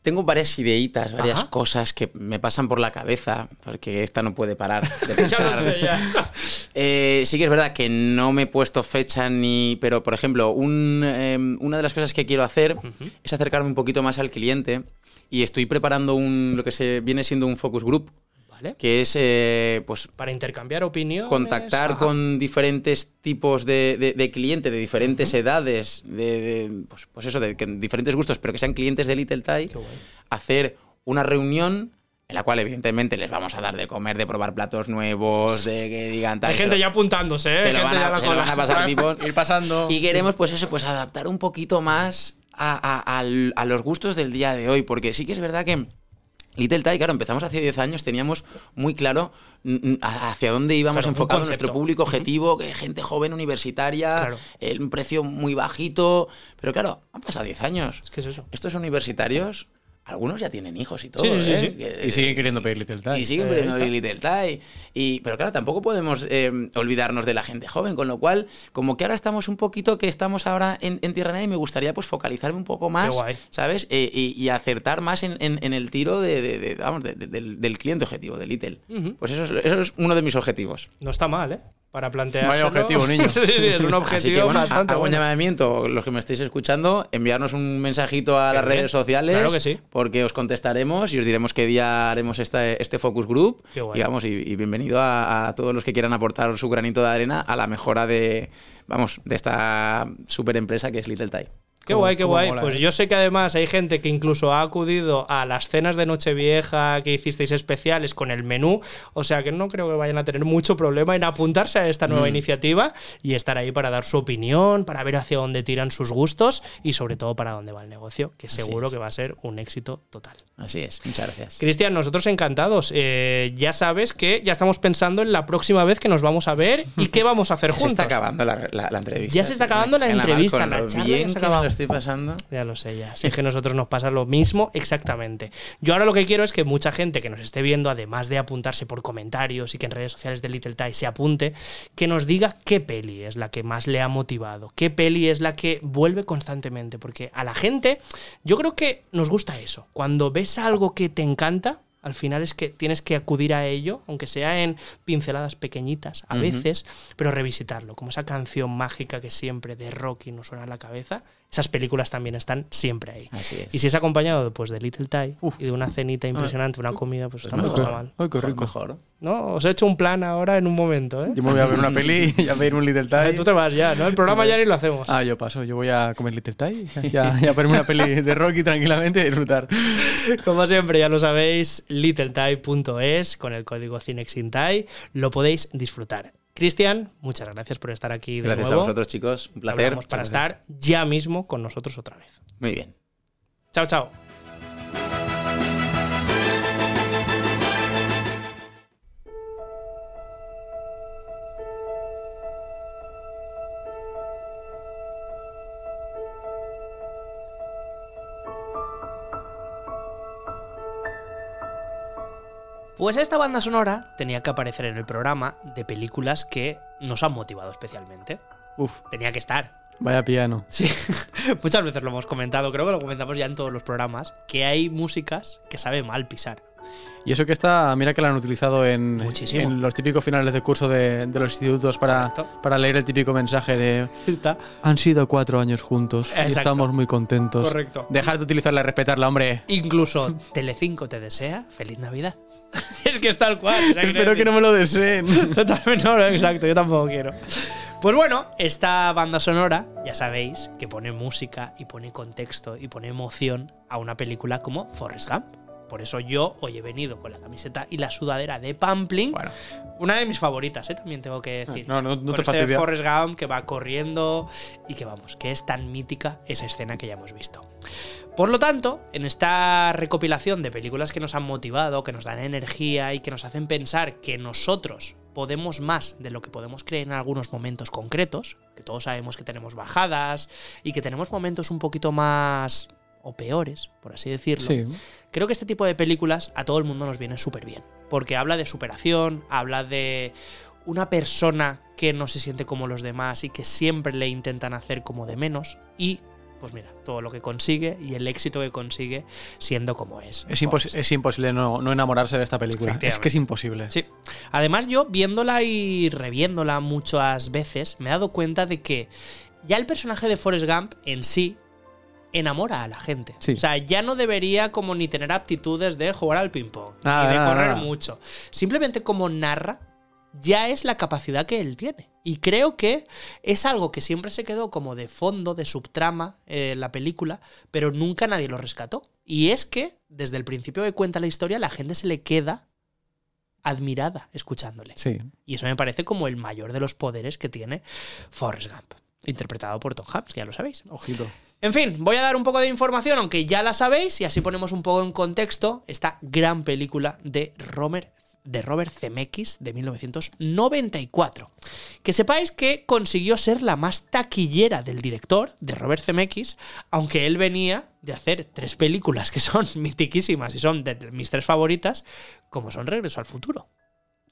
Tengo varias ideitas, varias Ajá. cosas que me pasan por la cabeza, porque esta no puede parar de *laughs* Ya pensar. lo sé, ya. *laughs* Eh, sí que es verdad que no me he puesto fecha ni... Pero, por ejemplo, un, eh, una de las cosas que quiero hacer es acercarme un poquito más al cliente y estoy preparando un, lo que se viene siendo un focus group que es eh, pues Para intercambiar opiniones. contactar ajá. con diferentes tipos de, de, de cliente, de diferentes edades, de, de, pues, pues eso, de diferentes gustos, pero que sean clientes de Little Thai, hacer una reunión en la cual evidentemente les vamos a dar de comer, de probar platos nuevos, de que digan tal. Hay gente ya apuntándose, ¿eh? se lo, van ya a, la se lo cola. van a pasar. *laughs* Ir pasando. Y queremos, pues eso, pues adaptar un poquito más a, a- al- a los gustos del día de hoy. Porque sí que es verdad que Little Thai, claro, empezamos hace 10 años, teníamos muy claro mm, mm, hacia dónde íbamos Claro, enfocado nuestro público objetivo, que gente joven universitaria, Claro. eh, un precio muy bajito. Pero claro, han pasado 10 años. ¿Qué es eso? Estos universitarios, algunos ya tienen hijos y todo. Sí, sí, sí, ¿eh? sí. Que- Y siguen queriendo pedir Little Thai. y siguen Eh, ahí está. Little Thai. Y, pero claro, tampoco podemos eh, olvidarnos de la gente joven, con lo cual, como que ahora estamos un poquito, que estamos ahora en, en Tierra y me gustaría pues focalizarme un poco más, guay. ¿sabes? Eh, y, y acertar más en, en- en el tiro de, de- de- vamos, de- de- del, del cliente objetivo, de Little. Pues eso es, eso es uno de mis objetivos. No está mal, ¿eh? Para plantear. Vaya objetivo, *laughs* niño. sí, sí, es un Así objetivo que bueno, bastante hago un bueno. llamamiento, los que me estéis escuchando, enviarnos un mensajito a las bien. redes sociales. Claro que sí. Porque os contestaremos y os diremos qué día haremos este, este focus group. Qué guay. Y vamos, y, y bienvenido a, a todos los que quieran aportar su granito de arena a la mejora de, vamos, de esta super empresa que es Little Thai. Qué guay, qué guay. mola, pues eh. yo sé que además hay gente que incluso ha acudido a las cenas de Nochevieja que hicisteis especiales con el menú. O sea que no creo que vayan a tener mucho problema en apuntarse a esta nueva Mm. iniciativa y estar ahí para dar su opinión, para ver hacia dónde tiran sus gustos y sobre todo para dónde va el negocio, que Así seguro es. que va a ser un éxito total. Así es, muchas gracias. Cristian, nosotros encantados. Eh, ya sabes que ya estamos pensando en la próxima vez que nos vamos a ver y qué vamos a hacer *laughs* Se juntos. está acabando la, la- la entrevista. Ya se está acabando la En entrevista, la lo charla bien ya se acabado. Estoy pasando. Ya lo sé, ya. Sí, es que a nosotros nos pasa lo mismo exactamente. Yo ahora lo que quiero es que mucha gente que nos esté viendo, además de apuntarse por comentarios y que en redes sociales de Little Thai se apunte, que nos diga qué peli es la que más le ha motivado, qué peli es la que vuelve constantemente. Porque a la gente, yo creo que nos gusta eso. Cuando ves algo que te encanta, al final es que tienes que acudir a ello, aunque sea en pinceladas pequeñitas, a veces, pero revisitarlo, como esa canción mágica que siempre de Rocky nos suena en la cabeza. Esas películas también están siempre ahí. Así es. Y si es acompañado pues, de Little Thai y de una cenita impresionante, una comida, pues, tampoco está mal. Ay, qué rico. Mejor. ¿No? Os he hecho un plan ahora en un momento, ¿eh? Yo me voy a ver una peli y a ver un Little Thai. Tú te vas ya, ¿no? El programa ya ni lo hacemos. Ah, yo paso, yo voy a comer Little Thai y a, y a verme una peli de Rocky tranquilamente y disfrutar. Como siempre, ya lo sabéis, littlethai.es con el código CINEXINTAI lo podéis disfrutar. Cristian, muchas gracias por estar aquí de Gracias a vosotros, chicos. Un placer. Hablamos para estar ya mismo con nosotros otra vez. Muy bien. Chao, chao. Pues esta banda sonora tenía que aparecer en el programa de películas que nos han motivado especialmente. Uf, Tenía que estar. vaya piano. Sí, *laughs* muchas veces lo hemos comentado, creo que lo comentamos ya en todos los programas, que hay músicas que sabe mal pisar. Y eso que está, mira que la han utilizado en, los típicos finales de curso de, de los institutos para, Correcto. para leer el típico mensaje de Está. han sido cuatro años juntos y estamos muy contentos. Correcto. Dejar de utilizarla y respetarla, hombre. Incluso Telecinco te desea feliz Navidad. *laughs* es que es tal cual. o sea, Espero que no me lo deseen. *laughs* Totalmente, no, no, exacto, yo tampoco quiero. Pues bueno, esta banda sonora, ya sabéis, que pone música y pone contexto y pone emoción a una película como Forrest Gump. Por eso yo hoy he venido con la camiseta y la sudadera de Pampling. Bueno. Una de mis favoritas, ¿eh? también tengo que decir. No, no, no Con te este fastidia. Forrest Gump que va corriendo y que vamos, que es tan mítica esa escena que ya hemos visto. Por lo tanto, en esta recopilación de películas que nos han motivado, que nos dan energía y que nos hacen pensar que nosotros podemos más de lo que podemos creer en algunos momentos concretos, que todos sabemos que tenemos bajadas y que tenemos momentos un poquito más o peores, por así decirlo. Sí. Creo que este tipo de películas a todo el mundo nos viene súper bien. Porque habla de superación, habla de una persona que no se siente como los demás y que siempre le intentan hacer como de menos. Y, pues mira, todo lo que consigue y el éxito que consigue siendo como es. Es, impos- es imposible no, no enamorarse de esta película. Es que es imposible. Sí. Además, yo viéndola y reviéndola muchas veces, me he dado cuenta de que ya el personaje de Forrest Gump en sí enamora a la gente. Sí. O sea, ya no debería como ni tener aptitudes de jugar al ping-pong, ni de correr mucho. Simplemente como narra, ya es la capacidad que él tiene. Y creo que es algo que siempre se quedó como de fondo, de subtrama eh, en la película, pero nunca nadie lo rescató. Y es que desde el principio que cuenta la historia, la gente se le queda admirada escuchándole. Sí. Y eso me parece como el mayor de los poderes que tiene Forrest Gump, interpretado por Tom Hanks, que ya lo sabéis. Ojito. En fin, voy a dar un poco de información, aunque ya la sabéis, y así ponemos un poco en contexto esta gran película de Robert, de Robert Zemeckis de 1994. Que sepáis que consiguió ser la más taquillera del director, de Robert Zemeckis, aunque él venía de hacer tres películas que son *laughs* mitiquísimas y son de mis tres favoritas, como son Regreso al Futuro.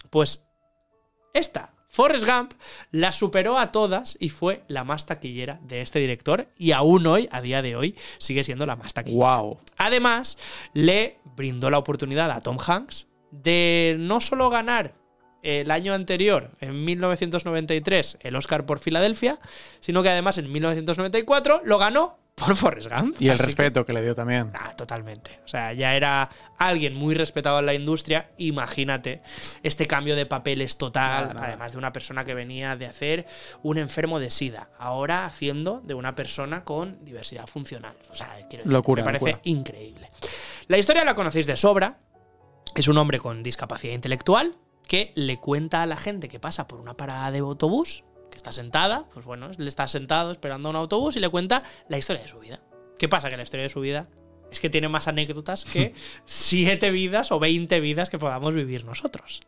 Pues esta, Forrest Gump, la superó a todas y fue la más taquillera de este director y aún hoy, a día de hoy, sigue siendo la más taquillera. Wow. Además, le brindó la oportunidad a Tom Hanks de no solo ganar el año anterior, en 1993, el Oscar por Filadelfia, sino que además en 1994 lo ganó por Forrest Gump. Y el que- respeto que le dio también. Ah, totalmente. O sea, ya era alguien muy respetado en la industria. Imagínate este cambio de papeles total, Nada, nada. además de una persona que venía de hacer un enfermo de SIDA, ahora haciendo de una persona con diversidad funcional. O sea, quiero decir, Locura, me parece locura. increíble. La historia la conocéis de sobra. Es un hombre con discapacidad intelectual que le cuenta a la gente que pasa por una parada de autobús, que está sentada, pues bueno, él está sentado esperando un autobús y le cuenta la historia de su vida. ¿Qué pasa? Que la historia de su vida es que tiene más anécdotas que *laughs* siete vidas o 20 vidas que podamos vivir nosotros.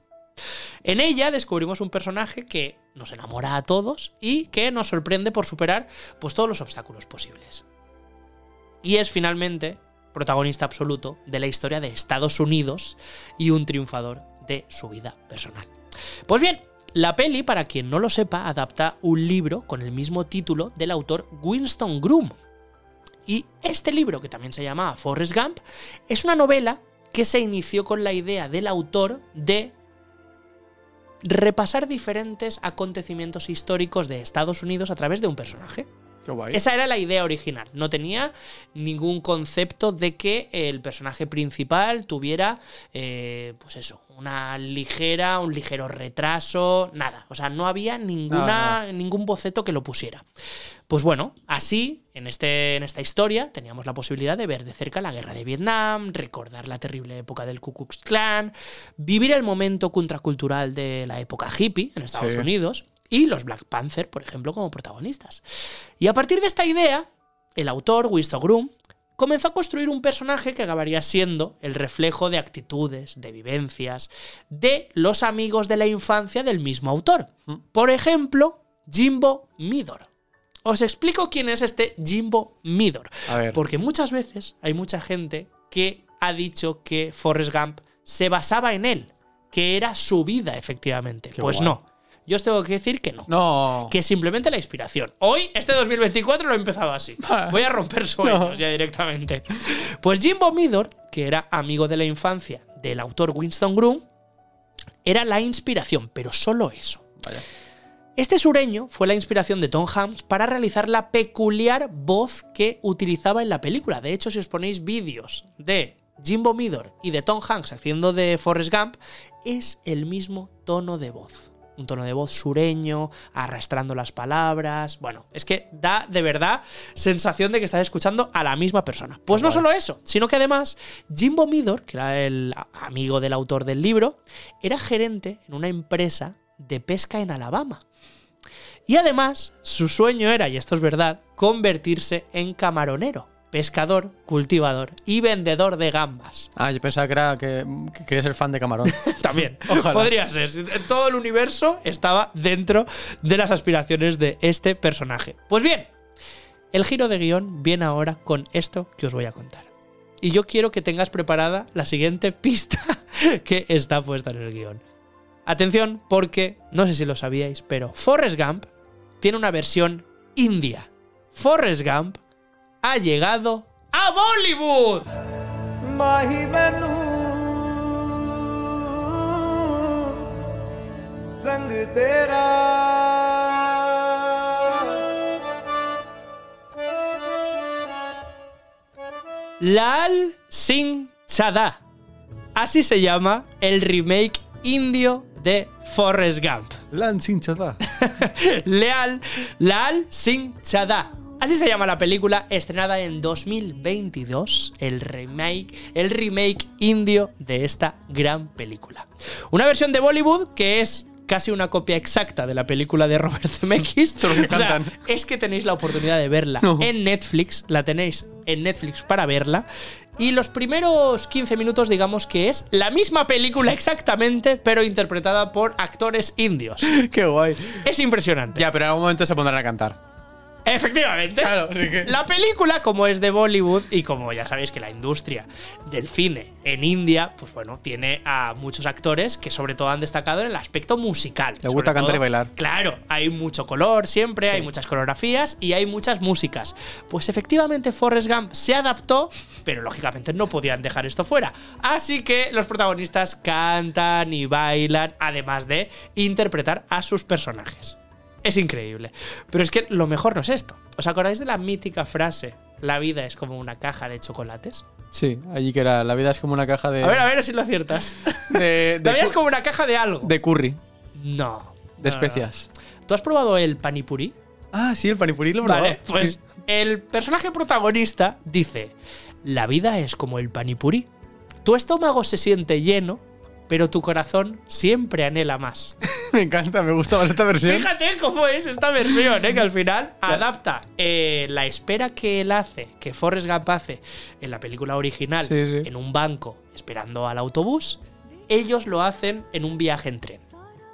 En ella descubrimos un personaje que nos enamora a todos y que nos sorprende por superar pues, todos los obstáculos posibles. Y es finalmente protagonista absoluto de la historia de Estados Unidos y un triunfador de su vida personal. Pues bien, la peli, para quien no lo sepa, adapta un libro con el mismo título del autor Winston Groom. Y este libro, que también se llama Forrest Gump, es una novela que se inició con la idea del autor de repasar diferentes acontecimientos históricos de Estados Unidos a través de un personaje. Qué guay. Esa era la idea original. No tenía ningún concepto de que el personaje principal tuviera, eh, pues eso, una ligera, un ligero retraso, nada. O sea, no había ninguna, ningún boceto que lo pusiera. Pues bueno, así, en, este, en esta historia, teníamos la posibilidad de ver de cerca la guerra de Vietnam, recordar la terrible época del Ku Klux Klan, vivir el momento contracultural de la época hippie en Estados Sí. Unidos y los Black Panther, por ejemplo, como protagonistas. Y a partir de esta idea, el autor, Winston Groom, comenzó a construir un personaje que acabaría siendo el reflejo de actitudes, de vivencias, de los amigos de la infancia del mismo autor. Por ejemplo, Jimbo Midor. Os explico quién es este Jimbo Midor. A ver. Porque muchas veces hay mucha gente que ha dicho que Forrest Gump se basaba en él, que era su vida, efectivamente. Qué pues guay. no. Yo os tengo que decir que no. No. Que es simplemente la inspiración. Hoy, este 2024, lo he empezado así. *laughs* Voy a romper sueños No. ya directamente. Pues Jimbo Midor, que era amigo de la infancia del autor Winston Groom, era la inspiración, pero solo eso. Este sureño fue la inspiración de Tom Hanks para realizar la peculiar voz que utilizaba en la película. De hecho, si os ponéis vídeos de Jimbo Midor y de Tom Hanks haciendo de Forrest Gump, es el mismo tono de voz. Un tono de voz sureño, arrastrando las palabras. Bueno, es que da de verdad sensación de que estás escuchando a la misma persona. Pues no solo eso, sino que además Jimbo Midor, que era el amigo del autor del libro, era gerente en una empresa de pesca en Alabama. Y además, su sueño era, y esto es verdad, convertirse en camaronero, pescador, cultivador y vendedor de gambas. Ah, yo pensaba que, era que, que quería ser fan de Camarón. *laughs* También. Ojalá. Podría ser. Todo el universo estaba dentro de las aspiraciones de este personaje. Pues bien, el giro de guion viene ahora con esto que os voy a contar. Y yo quiero que tengas preparada la siguiente pista *laughs* que está puesta en el guion. Atención, porque no sé si lo sabíais, pero Forrest Gump tiene una versión india. Forrest Gump ha llegado a Bollywood. Lal Singh Sada. Así se llama el remake indio de Forrest Gump. Lal Singh Sada. Leal, *laughs* Lal Singh Sada Así se llama la película, estrenada en 2022, el remake, el remake indio de esta gran película. Una versión de Bollywood que es casi una copia exacta de la película de Robert Zemeckis. *laughs* Solo que O sea, cantan. es que tenéis la oportunidad de verla No. en Netflix, la tenéis en Netflix para verla. Y los primeros 15 minutos, digamos que es la misma película exactamente, pero interpretada por actores indios. *laughs* Qué guay. Es impresionante. Ya, pero en algún momento se pondrán a cantar. Efectivamente. Claro, así que- La película, como es de Bollywood y como ya sabéis que la industria del cine en India, pues bueno, tiene a muchos actores que sobre todo han destacado en el aspecto musical. Le gusta cantar y bailar. Claro, hay mucho color siempre, hay muchas coreografías y hay muchas músicas. Pues efectivamente Forrest Gump se adaptó, pero lógicamente no podían dejar esto fuera. Así que los protagonistas cantan y bailan, además de interpretar a sus personajes. Es increíble. Pero es que lo mejor no es esto. ¿Os acordáis de la mítica frase? La vida es como una caja de chocolates. Sí, allí que era. La vida es como una caja de. A ver, a ver si lo aciertas. *laughs* *laughs* De, La vida es como una caja de algo. de curry. No. De No, especias. no. ¿Tú has probado el panipuri? Ah, sí, el panipurí lo he Vale, probado. pues Sí. el personaje protagonista dice: La vida es como el panipuri. Tu estómago se siente lleno, pero tu corazón siempre anhela más. *laughs* Me encanta, me gusta más esta versión. Fíjate cómo es esta versión, ¿eh? que al final adapta eh, la espera que él hace, que Forrest Gump hace en la película original, Sí, sí. en un banco esperando al autobús, ellos lo hacen en un viaje en tren.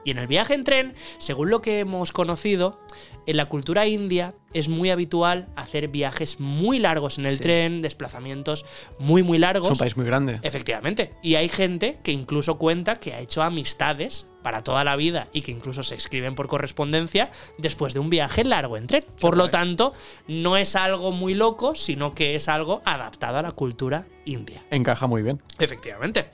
Y en el viaje en tren, según lo que hemos conocido, en la cultura india es muy habitual hacer viajes muy largos en el Sí. tren, desplazamientos muy, muy largos. Es un país muy grande. Efectivamente. Y hay gente que incluso cuenta que ha hecho amistades para toda la vida y que incluso se escriben por correspondencia después de un viaje largo en tren. Por lo tanto, no es algo muy loco, sino que es algo adaptado a la cultura india. Encaja muy bien. Efectivamente.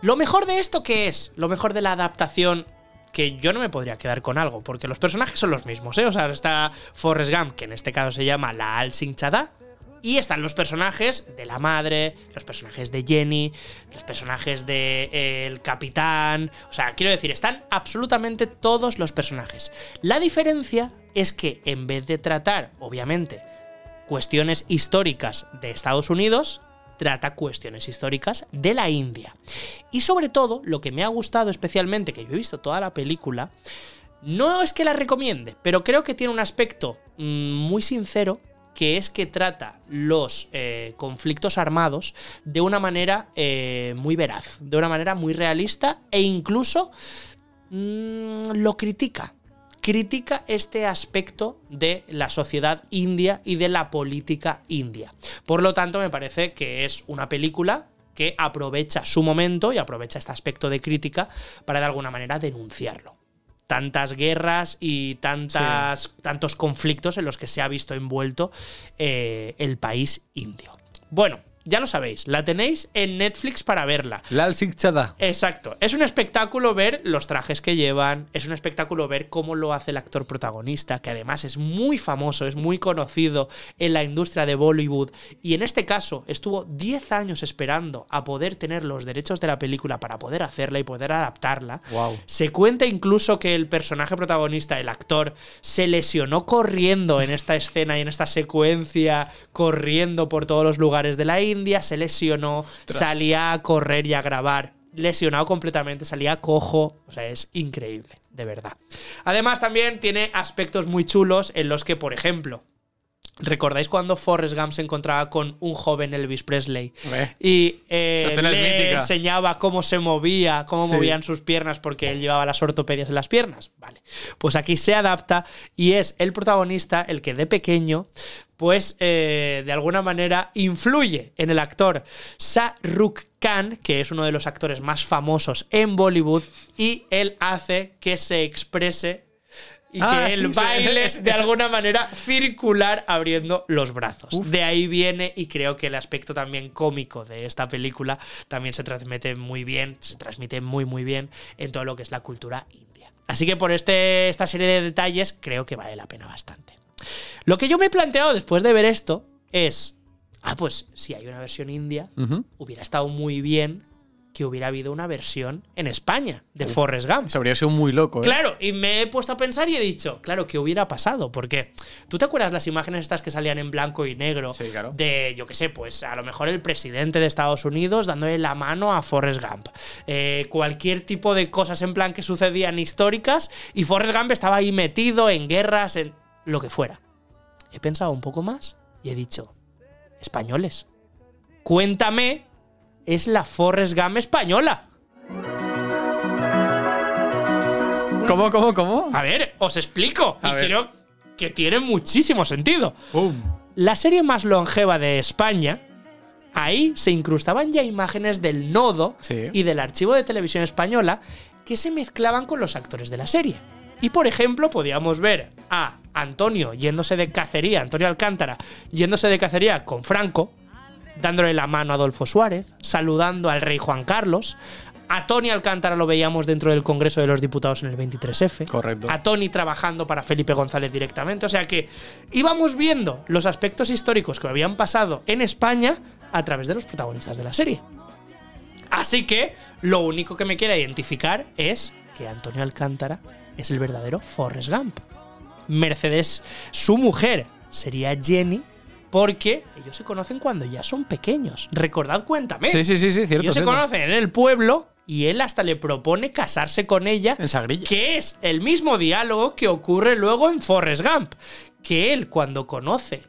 Lo mejor de esto, ¿qué es? Lo mejor de la adaptación. Que yo no me podría quedar con algo, porque los personajes son los mismos, ¿eh? O sea, está Forrest Gump, que en este caso se llama la Al Singh Chada, y están los personajes de la madre, los personajes de Jenny, los personajes de eh, el capitán. O sea, quiero decir, están absolutamente todos los personajes. La diferencia es que en vez de tratar, obviamente, cuestiones históricas de Estados Unidos, trata cuestiones históricas de la India. Y sobre todo, lo que me ha gustado especialmente, que yo he visto toda la película, no es que la recomiende, pero creo que tiene un aspecto mm, muy sincero, que es que trata los eh, conflictos armados de una manera eh, muy veraz, de una manera muy realista e incluso mm, lo critica. Critica este aspecto de la sociedad india y de la política india. Por lo tanto, me parece que es una película que aprovecha su momento y aprovecha este aspecto de crítica para de alguna manera denunciarlo tantas guerras y tantas, tantos conflictos en los que se ha visto envuelto eh, el país indio. Bueno, ya lo sabéis, la tenéis en Netflix para verla. Lal Singh Chada. Exacto. Es un espectáculo ver los trajes que llevan, es un espectáculo ver cómo lo hace el actor protagonista, que además es muy famoso, es muy conocido en la industria de Bollywood y en este caso estuvo 10 años esperando a poder tener los derechos de la película para poder hacerla y poder adaptarla. Wow. Se cuenta incluso que el personaje protagonista, el actor, se lesionó corriendo en esta escena y en esta secuencia, corriendo por todos los lugares de la India, se lesionó, salía a correr y a grabar, lesionado completamente, salía cojo, o sea, es increíble, de verdad. Además también tiene aspectos muy chulos en los que, por ejemplo, ¿Recordáis cuando Forrest Gump se encontraba con un joven Elvis Presley? Hombre. Y eh, le enseñaba cómo se movía, cómo Sí. movían sus piernas, porque él llevaba las ortopedias en las piernas. Vale. Pues aquí se adapta y es el protagonista el que de pequeño, pues eh, de alguna manera influye en el actor Shah Rukh Khan, que es uno de los actores más famosos en Bollywood, y él hace que se exprese y Ah, que sí, el sí, baile *laughs* es- de alguna manera circular abriendo los brazos. De ahí viene y creo que el aspecto también cómico de esta película también se transmite muy bien, se transmite muy muy bien en todo lo que es la cultura india. Así que por este, esta serie de detalles creo que vale la pena bastante. Lo que yo me he planteado después de ver esto es, Ah, pues si hay una versión india, hubiera estado muy bien que hubiera habido una versión en España de Forrest Gump. Se habría sido muy loco, ¿eh? Claro, y me he puesto a pensar y he dicho, claro, ¿qué hubiera pasado? Porque tú te acuerdas las imágenes estas que salían en blanco y negro de, yo qué sé, pues a lo mejor el presidente de Estados Unidos dándole la mano a Forrest Gump. Eh, cualquier tipo de cosas en plan que sucedían históricas y Forrest Gump estaba ahí metido en guerras, en lo que fuera. He pensado un poco más y he dicho, españoles, cuéntame, es la Forrest Gump española. ¿Cómo, cómo, cómo? A ver, os explico. A y ver. creo que tiene muchísimo sentido. La serie más longeva de España, ahí se incrustaban ya imágenes del nodo y del archivo de televisión española que se mezclaban con los actores de la serie. Y por ejemplo, podíamos ver a Antonio yéndose de cacería, Antonio Alcántara yéndose de cacería con Franco, dándole la mano a Adolfo Suárez, saludando al rey Juan Carlos. A Tony Alcántara lo veíamos dentro del Congreso de los Diputados en el 23F. Correcto. A Tony trabajando para Felipe González directamente. O sea que íbamos viendo los aspectos históricos que habían pasado en España a través de los protagonistas de la serie. Así que lo único que me quiere identificar es que Antonio Alcántara es el verdadero Forrest Gump. Mercedes, su mujer, sería Jenny, porque ellos se conocen cuando ya son pequeños. Recordad, cuéntame. Sí, sí, sí, sí, cierto. ellos se conocen en el pueblo y él hasta le propone casarse con ella. En Sagrilla. Que es el mismo diálogo que ocurre luego en Forrest Gump. Que él, cuando conoce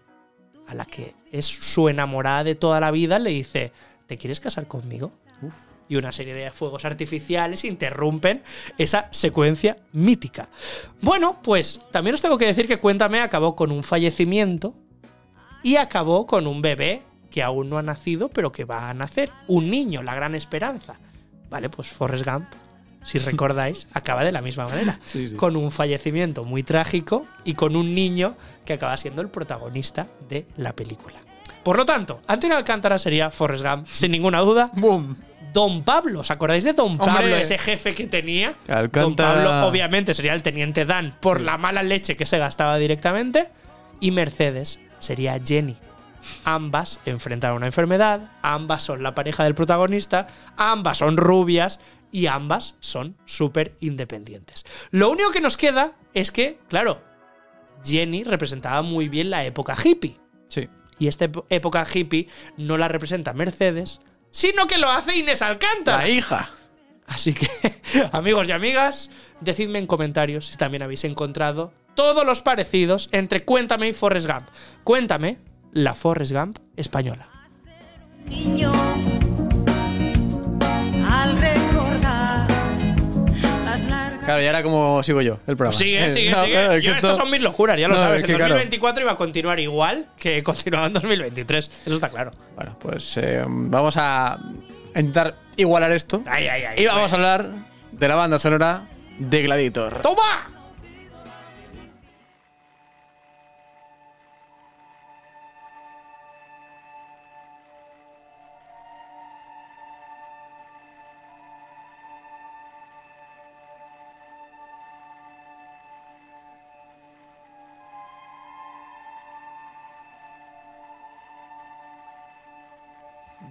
a la que es su enamorada de toda la vida, le dice: ¿Te quieres casar conmigo? Y una serie de fuegos artificiales interrumpen esa secuencia mítica. Bueno, pues también os tengo que decir que Cuéntame acabó con un fallecimiento y acabó con un bebé que aún no ha nacido, pero que va a nacer. Un niño, la gran esperanza. Vale, pues Forrest Gump, si recordáis, *laughs* acaba de la misma manera. Sí, sí. Con un fallecimiento muy trágico y con un niño que acaba siendo el protagonista de la película. Por lo tanto, Antonio Alcántara sería Forrest Gump, sin ninguna duda. ¡Boom! Don Pablo, ¿os acordáis de Don Pablo, Hombre. ese jefe que tenía? Don Alcántara. Pablo, obviamente, sería el teniente Dan por la mala leche que se gastaba directamente. Y Mercedes sería Jenny. Ambas enfrentan una enfermedad, ambas son la pareja del protagonista, ambas son rubias y ambas son súper independientes. Lo único que nos queda es que, claro, Jenny representaba muy bien la época hippie. Sí. Y esta época hippie no la representa Mercedes, sino que lo hace Inés Alcántara. La hija. Así que, *laughs* amigos y amigas, decidme en comentarios si también habéis encontrado todos los parecidos entre Cuéntame y Forrest Gump. Cuéntame, la Forrest Gump española. al recordar las largas Claro, y ahora como sigo yo el programa. Sigue, sigue, *laughs* no, sigue. claro, es que Yo, esto- estas son mis locuras, ya lo No, sabes. es que en claro. 2024 iba a continuar igual que continuaba en 2023. Eso está claro. Bueno, pues eh, vamos a intentar igualar esto. Ay, ay, ay. y vamos a hablar de la banda sonora de Gladiator. ¡Toma!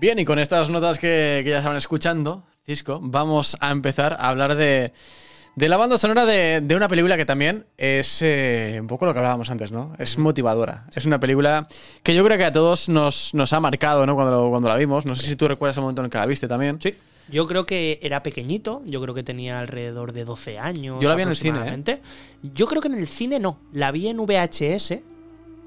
Bien, y con estas notas que, que ya estaban escuchando, Cisco, vamos a empezar a hablar de, de la banda sonora de, de una película que también es eh, un poco lo que hablábamos antes, ¿no? Es motivadora. Es una película que yo creo que a todos nos, nos ha marcado, ¿no? Cuando, lo- cuando la vimos. No sé si tú recuerdas el momento en el que la viste también. Sí. Yo creo que era pequeñito, yo creo que tenía alrededor de 12 años. Yo la vi en el cine, ¿eh? Yo creo que en el cine no, la vi en VHS.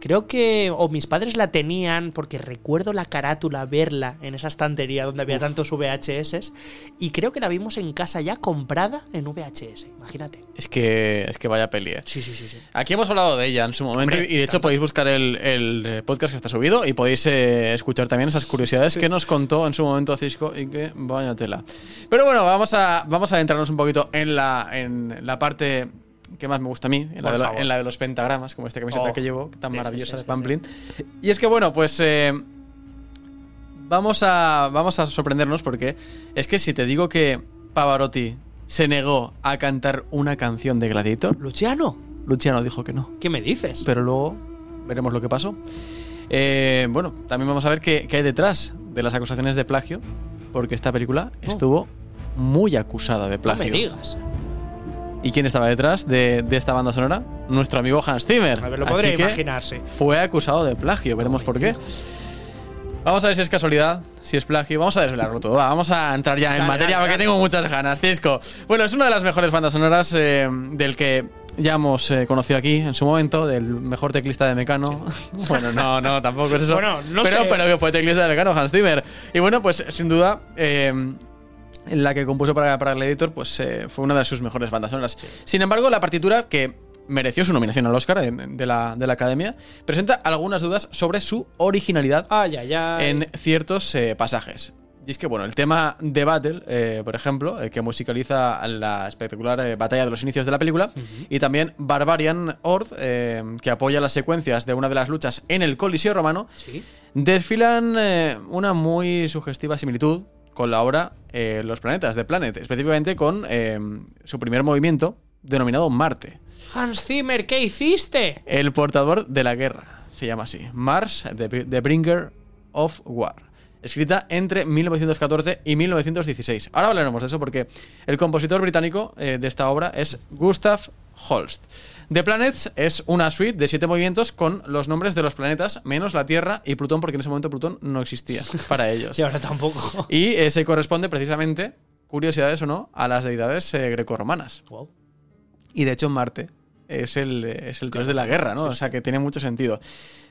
Creo que o mis padres la tenían porque recuerdo la carátula verla en esa estantería donde había tantos VHS y creo que la vimos en casa ya comprada en VHS, imagínate. Es que, es que vaya peli. eh. Sí, sí, sí, sí. Aquí hemos hablado de ella en su momento Hombre, y de hecho podéis buscar el, el, eh, podcast que está subido y podéis eh, escuchar también esas curiosidades que nos contó en su momento Cisco y que vaya tela. Pero bueno, vamos a, vamos a adentrarnos un poquito en la, en la parte que más me gusta a mí, en la, de, la- favor. en la de los pentagramas, como esta camiseta Oh, que llevo, tan sí, maravillosa sí, de Pamplin. Y es que bueno, pues eh, vamos, a, vamos a sorprendernos porque es que si te digo que Pavarotti se negó a cantar una canción de Gladiator, Luciano, Luciano dijo que no. ¿qué me dices? Pero luego veremos lo que pasó. Eh, bueno, también vamos a ver qué, qué hay detrás de las acusaciones de plagio, porque esta película estuvo muy acusada de No plagio. me digas. ¿Y quién estaba detrás de, de esta banda sonora? Nuestro amigo Hans Zimmer. A ver, lo podría imaginarse. Fue acusado de plagio, veremos por qué. Vamos a ver si es casualidad, si es plagio. Vamos a desvelarlo todo. va, vamos a entrar ya en Dale, materia dale, porque dale. tengo muchas ganas. Cisco. Bueno, es una de las mejores bandas sonoras eh, del que ya hemos eh, conocido aquí en su momento, del mejor teclista de Mecano. *laughs* bueno, no, no, tampoco es eso. Bueno, no pero, sé. pero que fue teclista de Mecano, Hans Zimmer. Y bueno, pues sin duda. eh, la que compuso para, para el editor, pues eh, fue una de sus mejores bandas sonoras. Sin embargo, la partitura, que mereció su nominación al Oscar de, la, de la Academia, presenta algunas dudas sobre su originalidad Ay, ay, ay. en ciertos eh, pasajes. Y es que, bueno, el tema de Battle, eh, por ejemplo, eh, que musicaliza la espectacular eh, batalla de los inicios de la película, y también Barbarian Horde, que apoya las secuencias de una de las luchas en el Coliseo romano, desfilan una muy sugestiva similitud con la obra eh, Los planetas de Planet, específicamente con eh, su primer movimiento, denominado Marte. Hans Zimmer, ¿qué hiciste? El portador de la guerra, se llama así. Mars, The, The Bringer of War. Escrita entre 1914 y 1916. Ahora hablaremos de eso porque el compositor británico eh, de esta obra es Gustav Holst. The Planets es una suite de siete movimientos con los nombres de los planetas, menos la Tierra y Plutón, porque en ese momento Plutón no existía *laughs* para ellos. Y ahora tampoco. Y eh, se corresponde precisamente, curiosidades o no, a las deidades eh, grecorromanas. Wow. Y de hecho Marte es el, es el dios de la guerra, ¿no? O sea que tiene mucho sentido.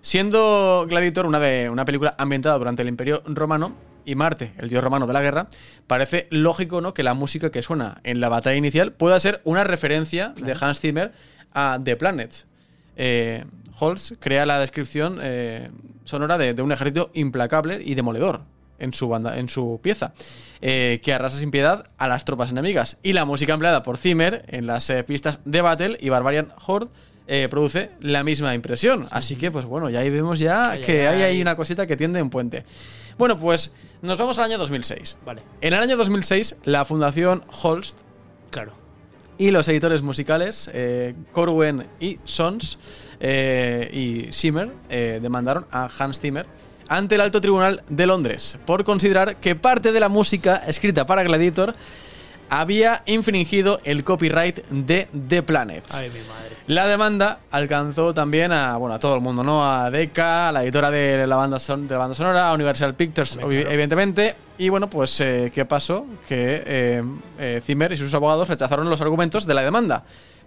Siendo Gladiator una, de, una película ambientada durante el Imperio Romano y Marte, el dios romano de la guerra, parece lógico, ¿no? Que la música que suena en la batalla inicial pueda ser una referencia de Hans Zimmer a The Planets. Eh, Holst crea la descripción eh, sonora de, de un ejército implacable y demoledor en su banda, en su pieza, eh, que arrasa sin piedad a las tropas enemigas. Y la música empleada por Zimmer en las eh, pistas de Battle y Barbarian Horde eh, produce la misma impresión. Así que, pues bueno, ya ahí vemos ya Ay, que ay, hay ahí una cosita que tiende un puente. Bueno, pues nos vamos al año 2006. Vale. En el año 2006, la Fundación Holst Claro. Y los editores musicales, eh, Corwen y Sons eh, y Zimmer, eh, demandaron a Hans Zimmer ante el Alto Tribunal de Londres por considerar que parte de la música escrita para Gladiator había infringido el copyright de The Planets. Ay, mi madre. La demanda alcanzó también a, bueno, a todo el mundo, ¿no? A Decca, a la editora de la banda, son- de la banda sonora, a Universal Pictures, evidentemente. Y bueno, pues, eh, ¿qué pasó? Que eh, eh, Zimmer y sus abogados rechazaron los argumentos de la demanda.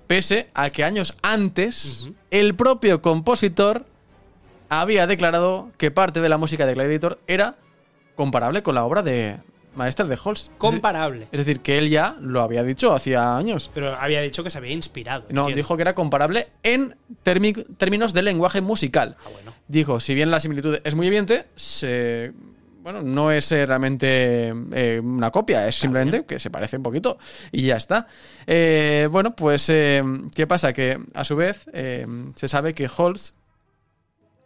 Pese a que años antes, el propio compositor había declarado que parte de la música de Gladiator era comparable con la obra de Maestre de Holst. Comparable. Es decir, que él ya lo había dicho hacía años. Pero había dicho que se había inspirado. No, entiendo. dijo que era comparable en términos de lenguaje musical. Ah, bueno. Dijo, si bien la similitud es muy evidente, se- bueno, no es eh, realmente eh, una copia, es simplemente que se parece un poquito y ya está. Eh, bueno, pues, eh, ¿qué pasa? Que a su vez se sabe que Holst,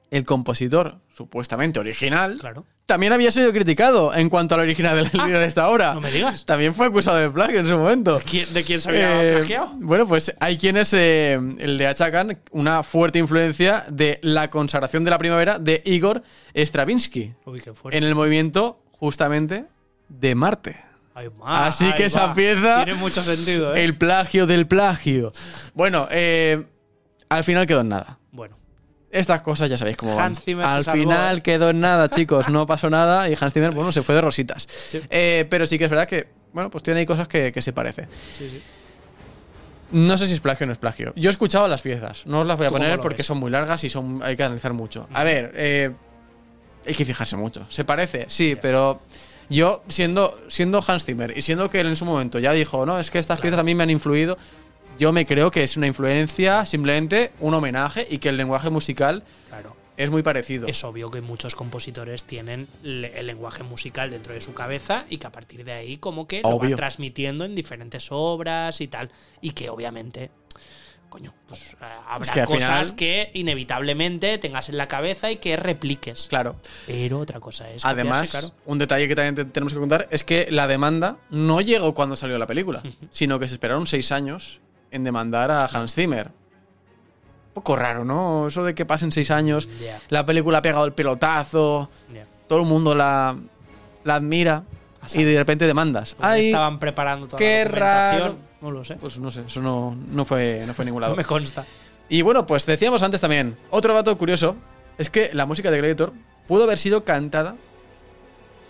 el compositor supuestamente original, Claro. También había sido criticado en cuanto a la original del *laughs* de esta obra. Ah, no me digas. También fue acusado de plagio en su momento. ¿Quién- ¿De quién se había Eh, plagiado? Bueno, pues hay quienes eh, le achacan una fuerte influencia de la consagración de la primavera de Igor Stravinsky Uy, qué fuerte. en el movimiento justamente de Marte. Ahí va, Así que esa va. pieza, Tiene mucho sentido, ¿eh? el plagio del plagio. Bueno, eh, al final quedó en nada. Estas cosas ya sabéis cómo van. Hans Zimmer se Al final quedó en nada, *laughs* chicos. No pasó nada y Hans Zimmer, bueno, se fue de rositas. Eh, pero sí que es verdad que, bueno, pues tiene ahí cosas que, que se parece. Sí, sí. No sé si es plagio o no es plagio. Yo he escuchado las piezas. No os las voy a ¿Tú cómo poner porque ves? son muy largas y son hay que analizar mucho. A ver, eh, hay que fijarse mucho. ¿Se parece? Sí, pero yo, siendo, siendo Hans Zimmer y siendo que él en su momento ya dijo, no, es que estas piezas a mí me han influido, yo me creo que es una influencia, simplemente un homenaje y que el lenguaje musical Claro. es muy parecido. Es obvio que muchos compositores tienen el lenguaje musical dentro de su cabeza y que a partir de ahí como que lo van transmitiendo en diferentes obras y tal. Y que obviamente, coño, pues eh, habrá Es que al cosas final- que inevitablemente tengas en la cabeza y que repliques. Claro. Pero otra cosa es... Además, copiarse, claro. un detalle que también te- tenemos que contar es que la demanda no llegó cuando salió la película, sino que se esperaron seis años en demandar a Hans Zimmer. poco raro, ¿no? Eso de que pasen seis años, la película ha pegado el pelotazo, todo el mundo la, la admira y de repente demandas. Porque Ay, estaban preparando toda qué la documentación. raro. No lo sé. Pues no sé, eso no, no fue, no fue ningún *laughs* lado. No me consta. Y bueno, pues decíamos antes también, otro dato curioso es que la música de Gladiator pudo haber sido cantada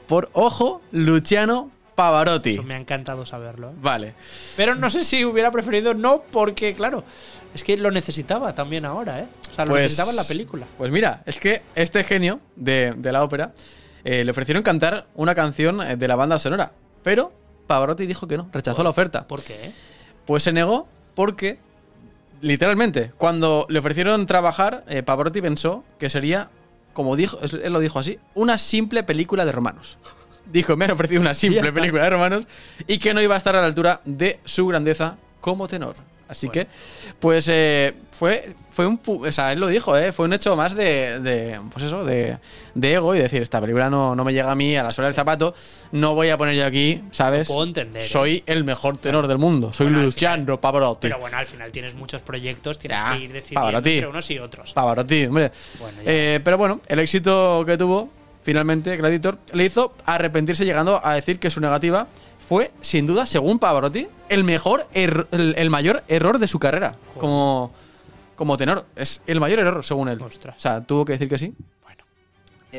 por, ojo, Luciano Pavarotti. Eso me ha encantado saberlo. ¿eh? Vale. Pero no sé si hubiera preferido no, porque claro, es que lo necesitaba también ahora, ¿eh? O sea, lo Pues- necesitaba en la película. Pues mira, es que este genio de, de la ópera eh, le ofrecieron cantar una canción eh, de la banda sonora, pero Pavarotti dijo que no, rechazó la oferta. ¿Por qué? Pues se negó porque, literalmente, cuando le ofrecieron trabajar, eh, Pavarotti pensó que sería, como dijo, él lo dijo así, una simple película de romanos. Dijo, me han ofrecido una simple *laughs* película de romanos y que no iba a estar a la altura de su grandeza como tenor. Así que, pues eh, fue, fue un. pu- O sea, él lo dijo, ¿eh? Fue un hecho más de. de, pues eso, de, de ego y decir, esta película no, no me llega a mí a la suela del zapato, no voy a poner yo aquí, ¿sabes? Lo puedo entender, ¿eh? Soy el mejor tenor del mundo. Soy Luciano Pavarotti. Pero bueno, al final tienes muchos proyectos, tienes Ya, que ir decidiendo Pavarotti. entre unos y otros. Pavarotti, hombre. Eh, pero bueno, el éxito que tuvo, finalmente, Gladiator, le hizo arrepentirse llegando a decir que su negativa fue, sin duda, según Pavarotti, el mejor, erro- el, el mayor error de su carrera como, como tenor. Es el mayor error, según él. O sea, tuvo que decir que sí. Bueno.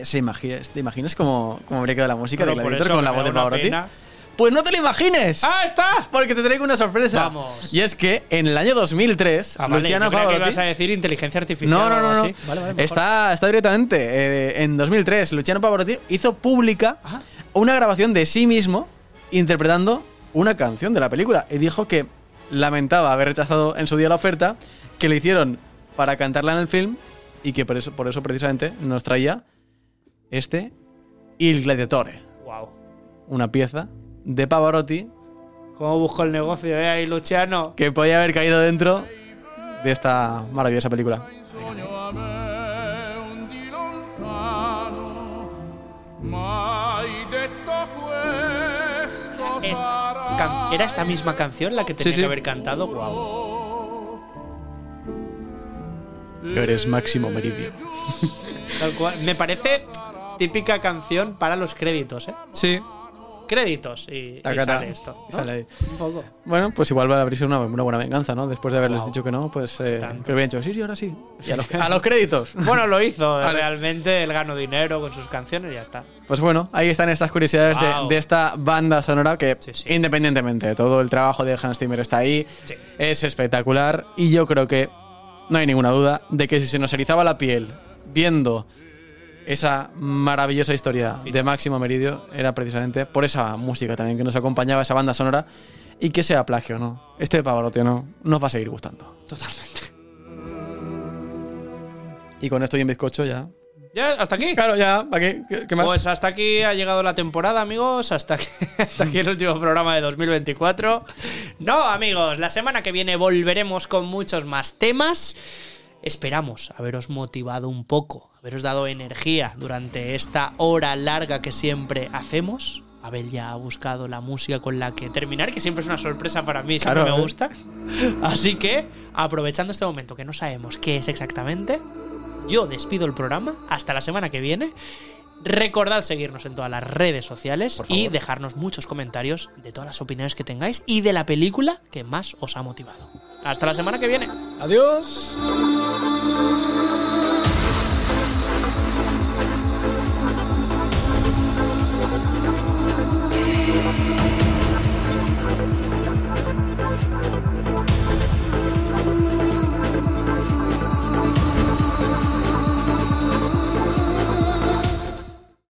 ¿Se imaginas, ¿Te imaginas cómo, cómo habría quedado la música Bueno, de Gladiator con la voz de Pavarotti? pena. Pues no te lo imagines. ¡Ah, está! Porque te traigo una sorpresa. Vamos. Y es que en el año 2003, Ah, vale, Luciano creía que Pavarotti. ibas a decir inteligencia artificial No, no, algo no, no. así. Vale, vale, está, está directamente. eh, en 2003, Luciano Pavarotti hizo pública Ah. una grabación de sí mismo interpretando una canción de la película. Y dijo que lamentaba haber rechazado en su día la oferta, que le hicieron para cantarla en el film y que por eso, por eso precisamente nos traía este Il Gladiatore. Wow. Una pieza de Pavarotti ¿Cómo busco el negocio, eh? Ahí, Luciano. que podía haber caído dentro de esta maravillosa película. ¿Era esta misma canción la que tenía Sí, sí. que haber cantado? Wow. Eres Máximo Meridio. Tal cual. Me parece típica canción para los créditos, ¿eh? Sí. Créditos y, sale esto. Y ¿no? sale ahí. Un poco. Bueno, pues igual va a abrirse una, una buena venganza, ¿no? Después de haberles dicho que no, pues eh, que hubieran dicho, sí, sí, ahora sí. Y a, los, a los créditos. *laughs* Bueno, lo hizo. Vale. Realmente él ganó dinero con sus canciones y ya está. Pues bueno, ahí están estas curiosidades de- Wow. de, esta banda sonora que, independientemente de todo el trabajo de Hans Zimmer está ahí, es espectacular y yo creo que no hay ninguna duda de que si se nos erizaba la piel viendo esa maravillosa historia de Máximo Meridio era precisamente por esa música también que nos acompañaba, esa banda sonora y que sea plagio, ¿no? Este Pavarotti no nos va a seguir gustando. Totalmente. Y con esto y en bizcocho ya. ¿Ya? ¿Hasta aquí? Claro, ya. ¿Para qué? ¿Qué, qué más? Pues hasta aquí ha llegado la temporada, amigos. Hasta aquí, *laughs* hasta aquí el último programa de 2024. No, amigos, la semana que viene volveremos con muchos más temas. Esperamos haberos motivado un poco, haberos dado energía durante esta hora larga que siempre hacemos. Abel ya ha buscado la música con la que terminar, que siempre es una sorpresa para mí, siempre Claro, me ¿eh? gusta. Así que, aprovechando este momento que no sabemos qué es exactamente, yo despido el programa. Hasta la semana que viene. Recordad seguirnos en todas las redes sociales y dejarnos muchos comentarios de todas las opiniones que tengáis y de la película que más os ha motivado. Hasta la semana que viene. Adiós.